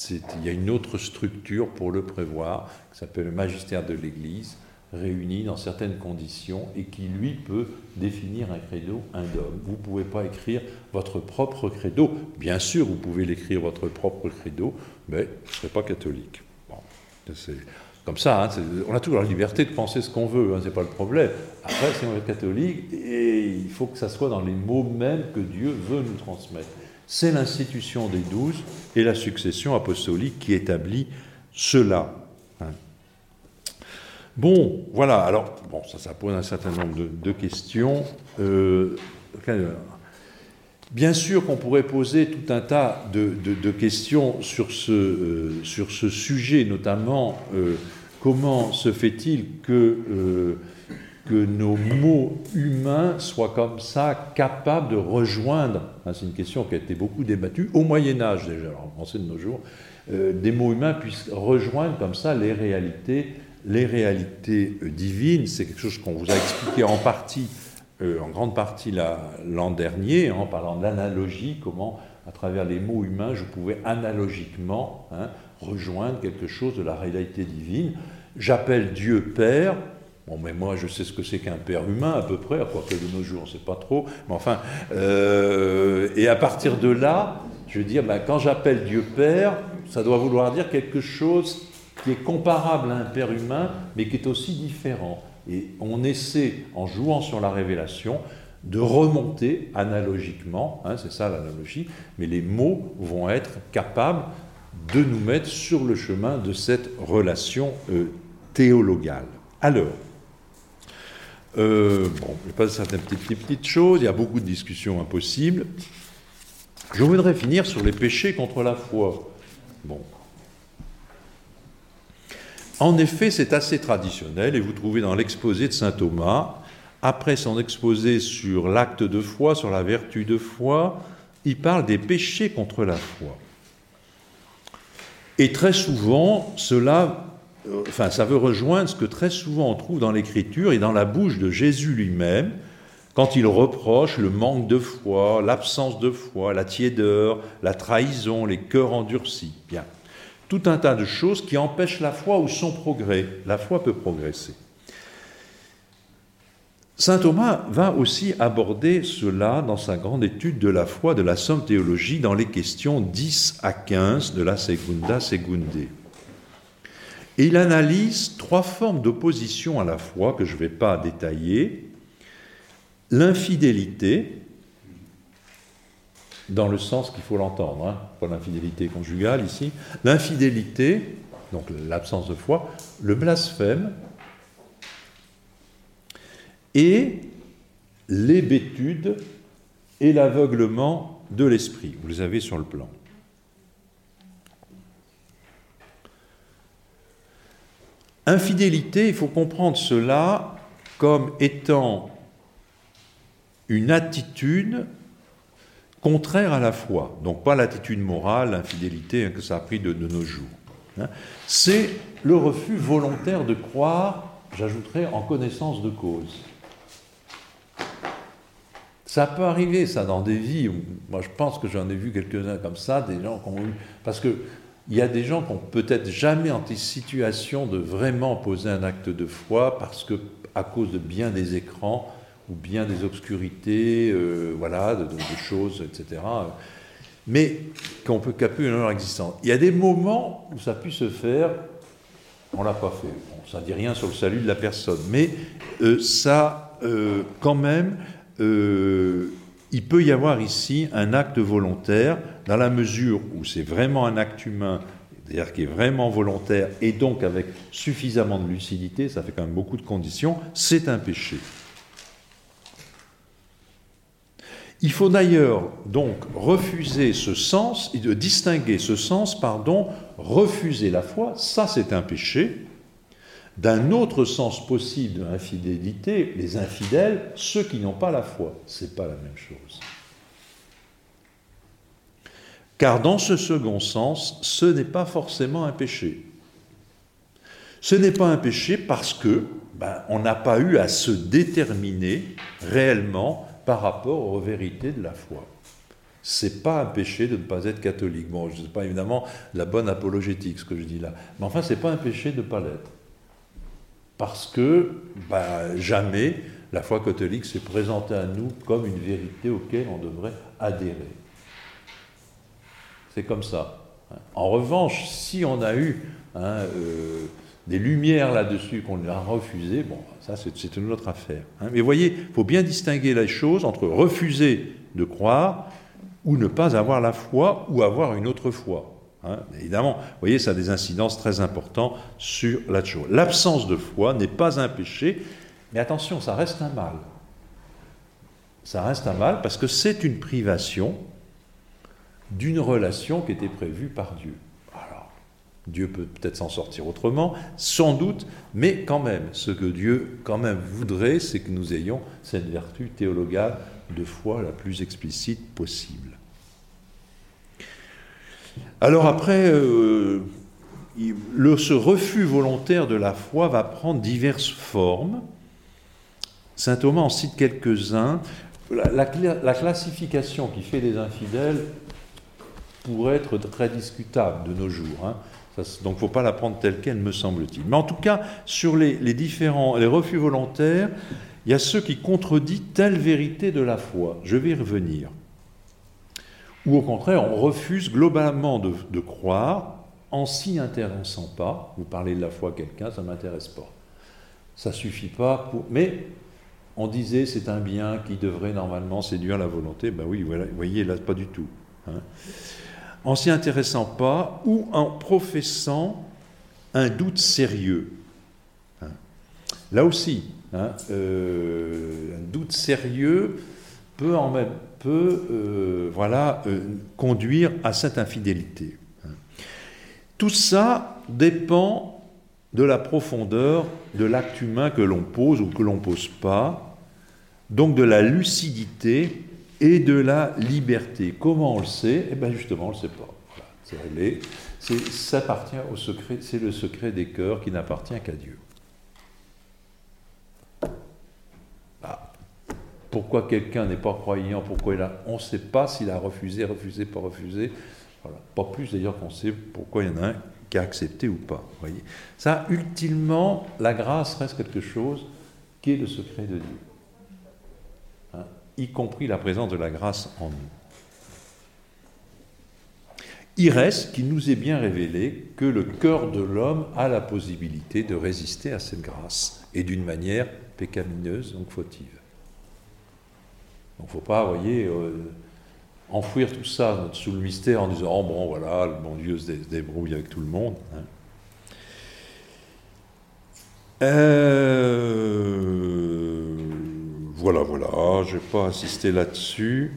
[SPEAKER 2] Il y a une autre structure pour le prévoir, qui s'appelle le magistère de l'Église, réuni dans certaines conditions et qui, lui, peut définir un credo, un dogme. Vous ne pouvez pas écrire votre propre credo. Bien sûr, vous pouvez l'écrire votre propre credo, mais vous ne serez pas catholique. Bon, c'est comme ça, hein, on a toujours la liberté de penser ce qu'on veut, hein, ce n'est pas le problème. Après, si on est catholique, et il faut que ça soit dans les mots mêmes que Dieu veut nous transmettre. C'est l'institution des douze et la succession apostolique qui établit cela. Bon, voilà, alors, bon, ça, pose un certain nombre de, questions. Euh, bien sûr qu'on pourrait poser tout un tas de, questions sur ce, euh, sur ce, sujet, notamment euh, comment se fait-il que, nos mots humains soient comme ça capables de rejoindre, hein, c'est une question qui a été beaucoup débattue, au Moyen Âge déjà, on sait de nos jours, des mots humains puissent rejoindre comme ça les réalités les réalités euh, divines, c'est quelque chose qu'on vous a expliqué en partie, euh, en grande partie l'an dernier, en parlant d'analogie, comment à travers les mots humains je pouvais analogiquement hein, rejoindre quelque chose de la réalité divine. J'appelle Dieu Père. Bon, mais moi, je sais ce que c'est qu'un père humain, à peu près, quoique de nos jours, on ne sait pas trop. Mais enfin, euh, et à partir de là, je veux dire, ben, quand j'appelle Dieu Père, ça doit vouloir dire quelque chose qui est comparable à un père humain, mais qui est aussi différent. Et on essaie, en jouant sur la révélation, de remonter analogiquement, hein, c'est ça l'analogie, mais les mots vont être capables de nous mettre sur le chemin de cette relation euh, théologale. Alors, euh, bon, je passe certaines petites, petites choses, il y a beaucoup de discussions impossibles. Je voudrais finir sur les péchés contre la foi. Bon, en effet, c'est assez traditionnel et vous trouvez dans l'exposé de saint Thomas, après son exposé sur l'acte de foi, sur la vertu de foi, il parle des péchés contre la foi. Et très souvent, cela, euh, enfin, ça veut rejoindre ce que très souvent on trouve dans l'Écriture et dans la bouche de Jésus lui-même, quand il reproche le manque de foi, l'absence de foi, la tiédeur, la trahison, les cœurs endurcis. Bien tout un tas de choses qui empêchent la foi ou son progrès. La foi peut progresser. Saint Thomas va aussi aborder cela dans sa grande étude de la foi de la Somme Théologie dans les questions 10 à 15 de la Segunda Segunde. Et il analyse trois formes d'opposition à la foi que je ne vais pas détailler. L'infidélité, dans le sens qu'il faut l'entendre, hein, pas l'infidélité conjugale ici, l'infidélité, donc l'absence de foi, le blasphème et l'hébétude et l'aveuglement de l'esprit. Vous les avez sur le plan. Infidélité, il faut comprendre cela comme étant une attitude contraire à la foi. Donc pas l'attitude morale, l'infidélité hein, que ça a pris de, nos jours. Hein. C'est le refus volontaire de croire, j'ajouterais, en connaissance de cause. Ça peut arriver, ça, dans des vies. moi, je pense que j'en ai vu quelques-uns comme ça, des gens qui ont eu. Parce qu'il y a des gens qui n'ont peut-être jamais en situation de vraiment poser un acte de foi parce que, à cause de bien des écrans ou bien des obscurités, euh, voilà, de, choses, etc. Mais qu'on peut caper dans leur existence. Il y a des moments où ça pu se faire, on l'a pas fait. ça ne dit rien sur le salut de la personne, mais euh, ça, euh, quand même, euh, il peut y avoir ici un acte volontaire, dans la mesure où c'est vraiment un acte humain, c'est-à-dire qui est vraiment volontaire, et donc avec suffisamment de lucidité, ça fait quand même beaucoup de conditions, c'est un péché. Il faut d'ailleurs donc refuser ce sens, de distinguer ce sens, pardon, refuser la foi, ça c'est un péché, d'un autre sens possible de l'infidélité, les infidèles, ceux qui n'ont pas la foi. Ce n'est pas la même chose. Car dans ce second sens, ce n'est pas forcément un péché. Ce n'est pas un péché parce que ben, on n'a pas eu à se déterminer réellement par rapport aux vérités de la foi. C'est pas un péché de ne pas être catholique. Bon, ce n'est pas évidemment la bonne apologétique ce que je dis là, mais enfin, c'est pas un péché de ne pas l'être parce que bah, jamais la foi catholique s'est présentée à nous comme une vérité auquel on devrait adhérer. C'est comme ça. En revanche, si on a eu hein, euh, des lumières là-dessus qu'on a refusées, bon, ça c'est une autre affaire. Hein. Mais voyez, il faut bien distinguer les choses entre refuser de croire ou ne pas avoir la foi ou avoir une autre foi. Hein, évidemment, vous voyez, ça a des incidences très importantes sur la chose. L'absence de foi n'est pas un péché, mais attention, ça reste un mal. Ça reste un mal parce que c'est une privation d'une relation qui était prévue par Dieu. Dieu peut peut-être s'en sortir autrement, sans doute, mais quand même, ce que Dieu quand même voudrait, c'est que nous ayons cette vertu théologale de foi la plus explicite possible. Alors après, euh, ce refus volontaire de la foi va prendre diverses formes. Saint Thomas en cite quelques-uns. La, classification qui fait des infidèles pourrait être très discutable de nos jours. Hein. Donc il ne faut pas la prendre telle qu'elle, me semble-t-il. Mais en tout cas, sur les, différents les refus volontaires, il y a ceux qui contredisent telle vérité de la foi. Je vais y revenir ou au contraire, on refuse globalement de, croire en s'y intéressant pas. Vous parlez de la foi à quelqu'un, ça ne m'intéresse pas. Ça suffit pas pour. Mais on disait c'est un bien qui devrait normalement séduire la volonté. Ben oui, voilà, vous voyez, là, pas du tout. Hein. En s'y intéressant pas ou en professant un doute sérieux. Hein. Là aussi, hein, euh, un doute sérieux peut en même peut euh, voilà, euh, conduire à cette infidélité. Tout ça dépend de la profondeur de l'acte humain que l'on pose ou que l'on ne pose pas, donc de la lucidité et de la liberté. Comment on le sait? Eh bien justement, on ne le sait pas. c'est réglé. Ça appartient au secret, c'est le secret des cœurs qui n'appartient qu'à Dieu. Pourquoi quelqu'un n'est pas croyant Pourquoi il a On ne sait pas s'il a refusé, refusé, pas refusé. Pas plus d'ailleurs qu'on sait pourquoi il y en a un qui a accepté ou pas. Voyez. Ça, ultimement, la grâce reste quelque chose qui est le secret de Dieu. Y compris la présence de la grâce en nous. Il reste qu'il nous est bien révélé que le cœur de l'homme a la possibilité de résister à cette grâce, et d'une manière pécamineuse, donc fautive. Donc il ne faut pas, vous voyez, euh, enfouir tout ça sous le mystère en disant Oh bon, voilà, le bon Dieu se débrouille avec tout le monde. Hein. Euh, voilà, voilà, je ne vais pas insister là-dessus.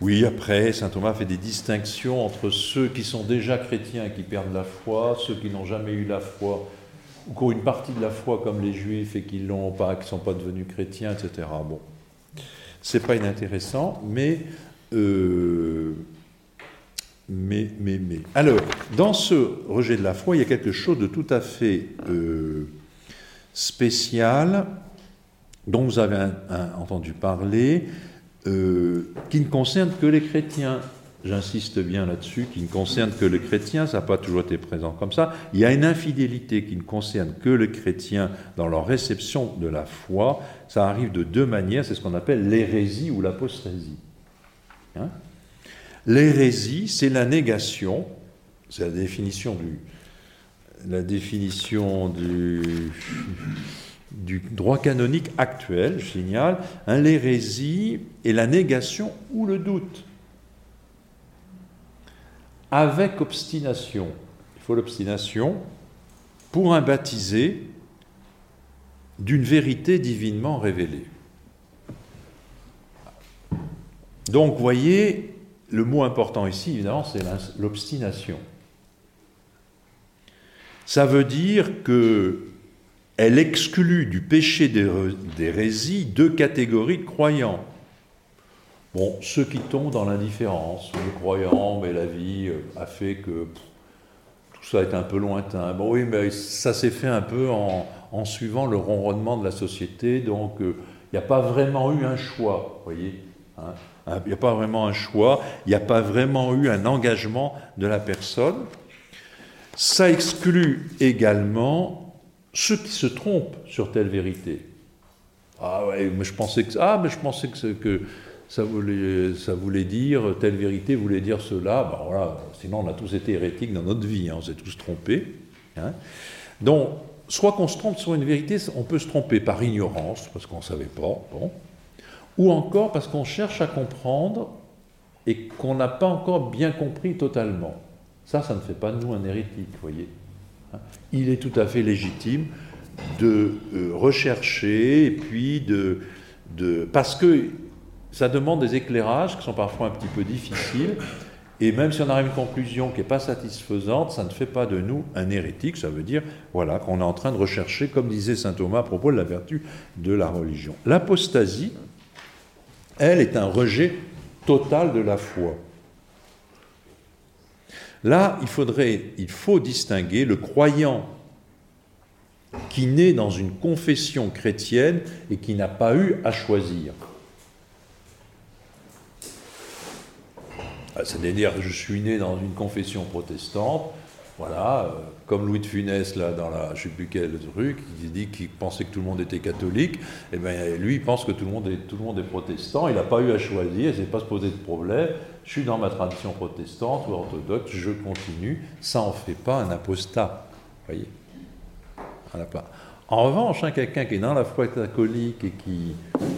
[SPEAKER 2] Oui, après, saint Thomas fait des distinctions entre ceux qui sont déjà chrétiens et qui perdent la foi, ceux qui n'ont jamais eu la foi, ou qui ont une partie de la foi comme les juifs et qui l'ont pas, qui ne sont pas devenus chrétiens, etc. Bon, c'est pas inintéressant, mais, euh, mais, mais, mais. Alors, dans ce rejet de la foi, il y a quelque chose de tout à fait euh, spécial dont vous avez entendu parler, euh, qui ne concerne que les chrétiens. J'insiste bien là-dessus, qui ne concerne que les chrétiens, ça n'a pas toujours été présent comme ça. Il y a une infidélité qui ne concerne que les chrétiens dans leur réception de la foi. Ça arrive de deux manières, c'est ce qu'on appelle l'hérésie ou l'apostasie. Hein? L'hérésie, c'est la négation, c'est la définition du, la définition du, droit canonique actuel, je signale, hein, l'hérésie est la négation ou le doute, avec obstination. Il faut l'obstination pour un baptisé d'une vérité divinement révélée. Donc, voyez, le mot important ici, évidemment, c'est l'obstination. Ça veut dire que elle exclut du péché d'hérésie deux catégories de croyants. Bon, ceux qui tombent dans l'indifférence, les croyants, mais la vie euh, a fait que tout ça est un peu lointain. Bon, oui, mais ça s'est fait un peu en, suivant le ronronnement de la société, donc euh, il n'y a pas vraiment eu un choix, voyez. Hein. Il n'y a pas vraiment un choix, il n'y a pas vraiment eu un engagement de la personne. Ça exclut également ceux qui se trompent sur telle vérité. Ah ouais, mais je pensais que, ah, mais je pensais que, ça, voulait, ça voulait dire, telle vérité voulait dire cela. Ben voilà, sinon on a tous été hérétiques dans notre vie, hein, on s'est tous trompés. Hein. Donc, soit qu'on se trompe sur une vérité, on peut se tromper par ignorance, parce qu'on ne savait pas, bon, ou encore parce qu'on cherche à comprendre et qu'on n'a pas encore bien compris totalement. Ça, ça ne fait pas de nous un hérétique, voyez. Il est tout à fait légitime de euh, rechercher et puis de, de... Parce que ça demande des éclairages qui sont parfois un petit peu difficiles. Et même si on arrive à une conclusion qui n'est pas satisfaisante, ça ne fait pas de nous un hérétique. Ça veut dire voilà, qu'on est en train de rechercher, comme disait saint Thomas à propos de la vertu de la religion. L'apostasie, elle, est un rejet total de la foi. Là, il, faudrait, il faut distinguer le croyant qui naît dans une confession chrétienne et qui n'a pas eu à choisir. Ah, c'est-à-dire, je suis né dans une confession protestante, voilà, euh, comme Louis de Funès, là, dans la, je ne sais plus quel truc, qui dit qu'il pensait que tout le monde était catholique, et eh bien lui, il pense que tout le monde est, tout le monde est protestant, il n'a pas eu à choisir, il ne s'est pas se poser de problème, je suis dans ma tradition protestante ou orthodoxe, je continue, ça n'en fait pas un apostat, voyez en revanche, hein, quelqu'un qui est dans la foi catholique et qui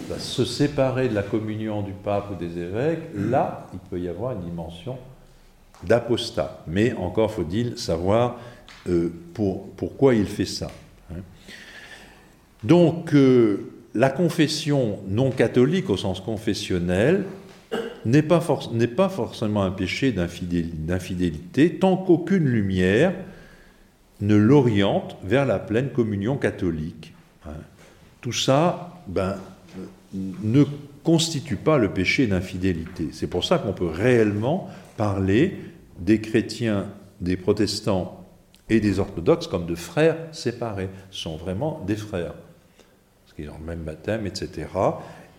[SPEAKER 2] va se séparer de la communion du pape ou des évêques, là, il peut y avoir une dimension d'apostat. Mais encore faut-il savoir euh, pour, pourquoi il fait ça. Hein. Donc, euh, la confession non catholique au sens confessionnel n'est pas, pas, forcément un péché d'infidélité tant qu'aucune lumière ne l'oriente vers la pleine communion catholique. Hein. Tout ça ben, ne constitue pas le péché d'infidélité. C'est pour ça qu'on peut réellement parler des chrétiens, des protestants et des orthodoxes comme de frères séparés. Ce sont vraiment des frères, parce qu'ils ont le même baptême, etc.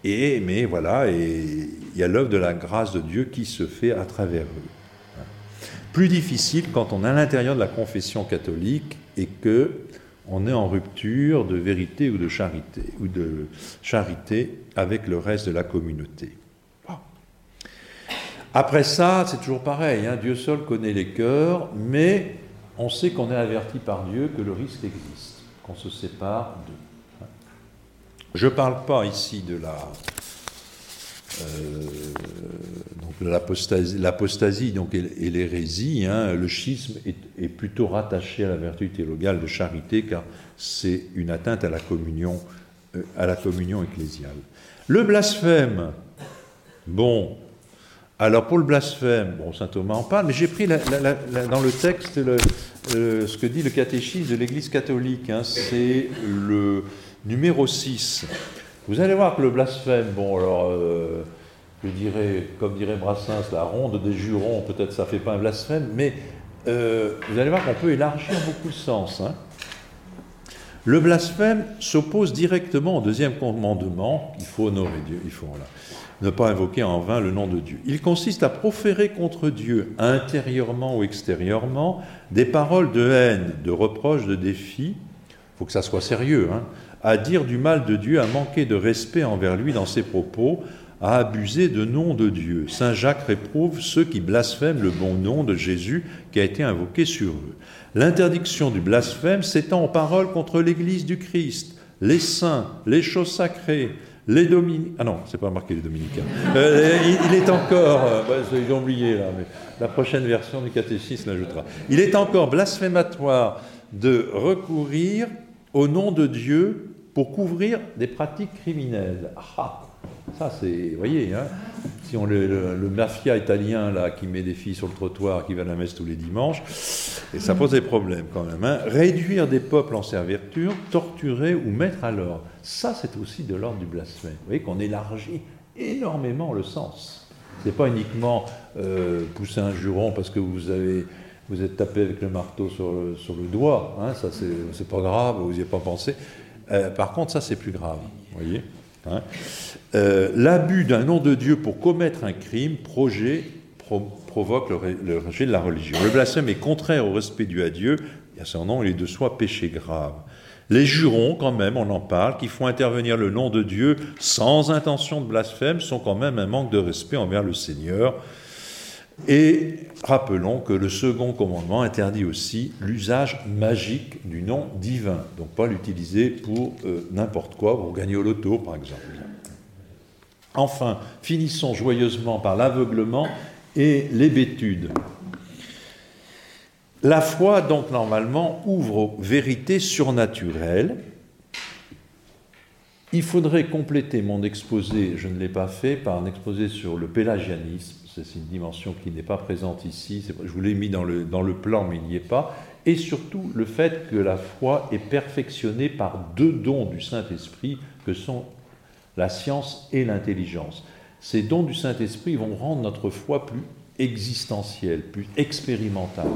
[SPEAKER 2] Mais voilà, il y a l'œuvre de la grâce de Dieu qui se fait à travers eux. Plus difficile quand on est à l'intérieur de la confession catholique et que on est en rupture de vérité ou de charité ou de charité avec le reste de la communauté. Après ça, c'est toujours pareil, hein, Dieu seul connaît les cœurs, mais on sait qu'on est averti par Dieu que le risque existe, qu'on se sépare d'eux. Je ne parle pas ici de la, euh, l'apostasie donc, et, l'hérésie, hein, le schisme est, plutôt rattaché à la vertu théologale de charité car c'est une atteinte à la communion, euh, à la communion ecclésiale. Le blasphème, bon, Alors pour le blasphème, bon, saint Thomas en parle, mais j'ai pris dans le texte ce que dit le catéchisme de l'Église catholique. Hein. c'est le numéro 6. Vous allez voir que le blasphème, bon alors, euh, je dirais, comme dirait Brassens, la ronde des jurons, peut-être ça ne fait pas un blasphème, mais euh, vous allez voir qu'on peut élargir beaucoup le sens. Hein. Le blasphème s'oppose directement au deuxième commandement, il faut honorer Dieu, il faut ne pas invoquer en vain le nom de Dieu. Il consiste à proférer contre Dieu, intérieurement ou extérieurement, des paroles de haine, de reproche, de défi, il faut que ça soit sérieux, hein, à dire du mal de Dieu, à manquer de respect envers lui dans ses propos, à abuser de nom de Dieu. Saint Jacques réprouve ceux qui blasphèment le bon nom de Jésus qui a été invoqué sur eux. L'interdiction du blasphème s'étend aux paroles contre l'Église du Christ, les saints, les choses sacrées, les dominicains. Ah non, c'est pas marqué les dominicains. Euh, il, est encore. Euh, bah, oublié là, mais la prochaine version du catéchisme l'ajoutera. Il est encore blasphématoire de recourir au nom de Dieu pour couvrir des pratiques criminelles. Ah, ça, c'est, vous voyez, hein, si on le, le, mafia italien là qui met des filles sur le trottoir, qui va à la messe tous les dimanches, et ça pose des problèmes quand même. Hein. Réduire des peuples en serviture, torturer ou mettre à l'ordre, ça c'est aussi de l'ordre du blasphème. Vous voyez qu'on élargit énormément le sens. C'est pas uniquement euh, pousser un juron parce que vous avez vous êtes tapé avec le marteau sur le, sur le doigt, hein, ça c'est pas grave, vous n'y avez pas pensé. Euh, par contre, ça c'est plus grave, voyez. Hein. Euh, l'abus d'un nom de Dieu pour commettre un crime projet, provoque le, rejet de la religion. Le blasphème est contraire au respect dû à Dieu, et à son nom, il est de soi péché grave. Les jurons, quand même, on en parle, qui font intervenir le nom de Dieu sans intention de blasphème, sont quand même un manque de respect envers le Seigneur. Et rappelons que le second commandement interdit aussi l'usage magique du nom divin, donc pas l'utiliser pour euh, n'importe quoi, pour gagner au loto par exemple. Enfin, finissons joyeusement par l'aveuglement et l'hébétude. La foi, donc, normalement, ouvre aux vérités surnaturelles. Il faudrait compléter mon exposé, je ne l'ai pas fait, par un exposé sur le pélagianisme. C'est une dimension qui n'est pas présente ici. Je vous l'ai mis dans le, dans le plan, mais il n'y est pas. Et surtout, le fait que la foi est perfectionnée par deux dons du Saint-Esprit que sont la science et l'intelligence. Ces dons du Saint-Esprit vont rendre notre foi plus existentielle, plus expérimentale,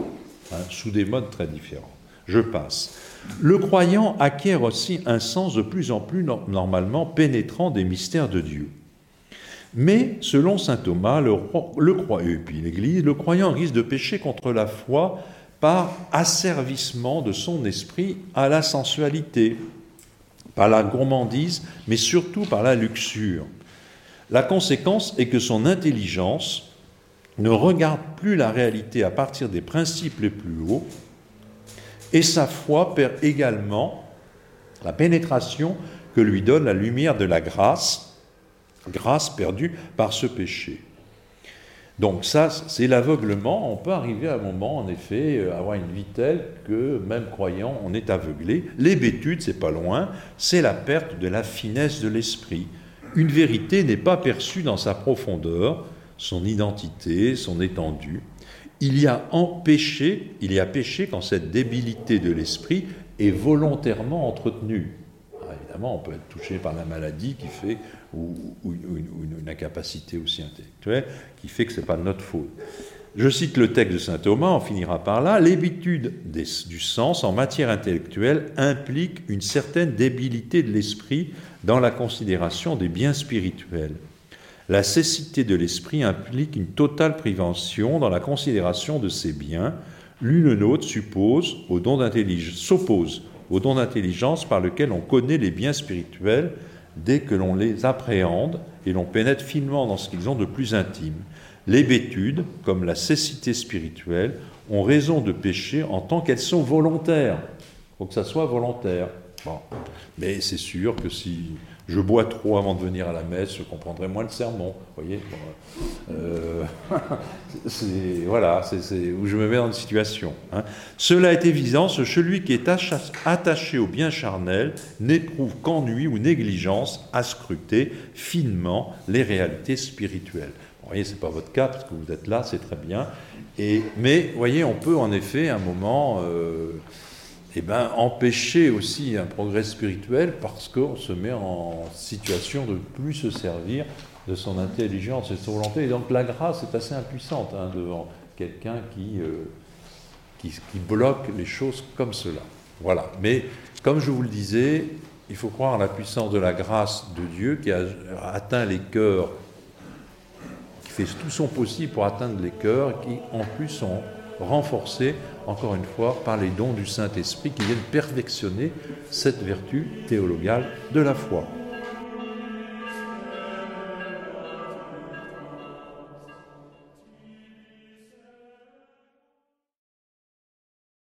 [SPEAKER 2] hein, sous des modes très différents. Je passe. Le croyant acquiert aussi un sens de plus en plus normalement pénétrant des mystères de Dieu. Mais, selon saint Thomas, le, croyant risque de pécher contre la foi par asservissement de son esprit à la sensualité, par la gourmandise, mais surtout par la luxure. La conséquence est que son intelligence ne regarde plus la réalité à partir des principes les plus hauts, et sa foi perd également la pénétration que lui donne la lumière de la grâce, grâce perdue par ce péché. Donc ça, c'est l'aveuglement. On peut arriver à un moment, en effet, à euh, avoir une vie telle que, même croyant, on est aveuglé. L'hébétude, c'est pas loin, c'est la perte de la finesse de l'esprit. Une vérité n'est pas perçue dans sa profondeur, son identité, son étendue. Il y a en péché, il y a péché quand cette débilité de l'esprit est volontairement entretenue. On peut être touché par la maladie qui fait ou, une, incapacité aussi intellectuelle qui fait que ce n'est pas de notre faute. Je cite le texte de saint Thomas, on finira par là. L'habitude du sens en matière intellectuelle implique une certaine débilité de l'esprit dans la considération des biens spirituels. La cécité de l'esprit implique une totale prévention dans la considération de ces biens. L'une l'autre suppose au don s'oppose au don d'intelligence par lequel on connaît les biens spirituels dès que l'on les appréhende et l'on pénètre finement dans ce qu'ils ont de plus intime. Les comme la cécité spirituelle, ont raison de pécher en tant qu'elles sont volontaires. Il faut que ça soit volontaire. Mais c'est sûr que si je bois trop avant de venir à la messe, je comprendrai moins le sermon. voyez euh, [laughs] Voilà, c'est où je me mets dans une situation. Hein. Cela est évident, celui qui est attaché au bien charnel n'éprouve qu'ennui ou négligence à scruter finement les réalités spirituelles. voyez, ce n'est pas votre cas, parce que vous êtes là, c'est très bien. Et, mais, vous voyez, on peut en effet, à un moment, euh, eh ben, empêcher aussi un progrès spirituel parce qu'on se met en situation de plus se servir de son intelligence et de son volonté. Et donc la grâce est assez impuissante hein, devant quelqu'un qui, euh, qui, qui, bloque les choses comme cela. Voilà. Mais comme je vous le disais, il faut croire à la puissance de la grâce de Dieu qui a atteint les cœurs, qui fait tout son possible pour atteindre les cœurs, qui en plus sont renforcés, encore une fois, par les dons du Saint-Esprit qui viennent perfectionner cette vertu théologale de la foi.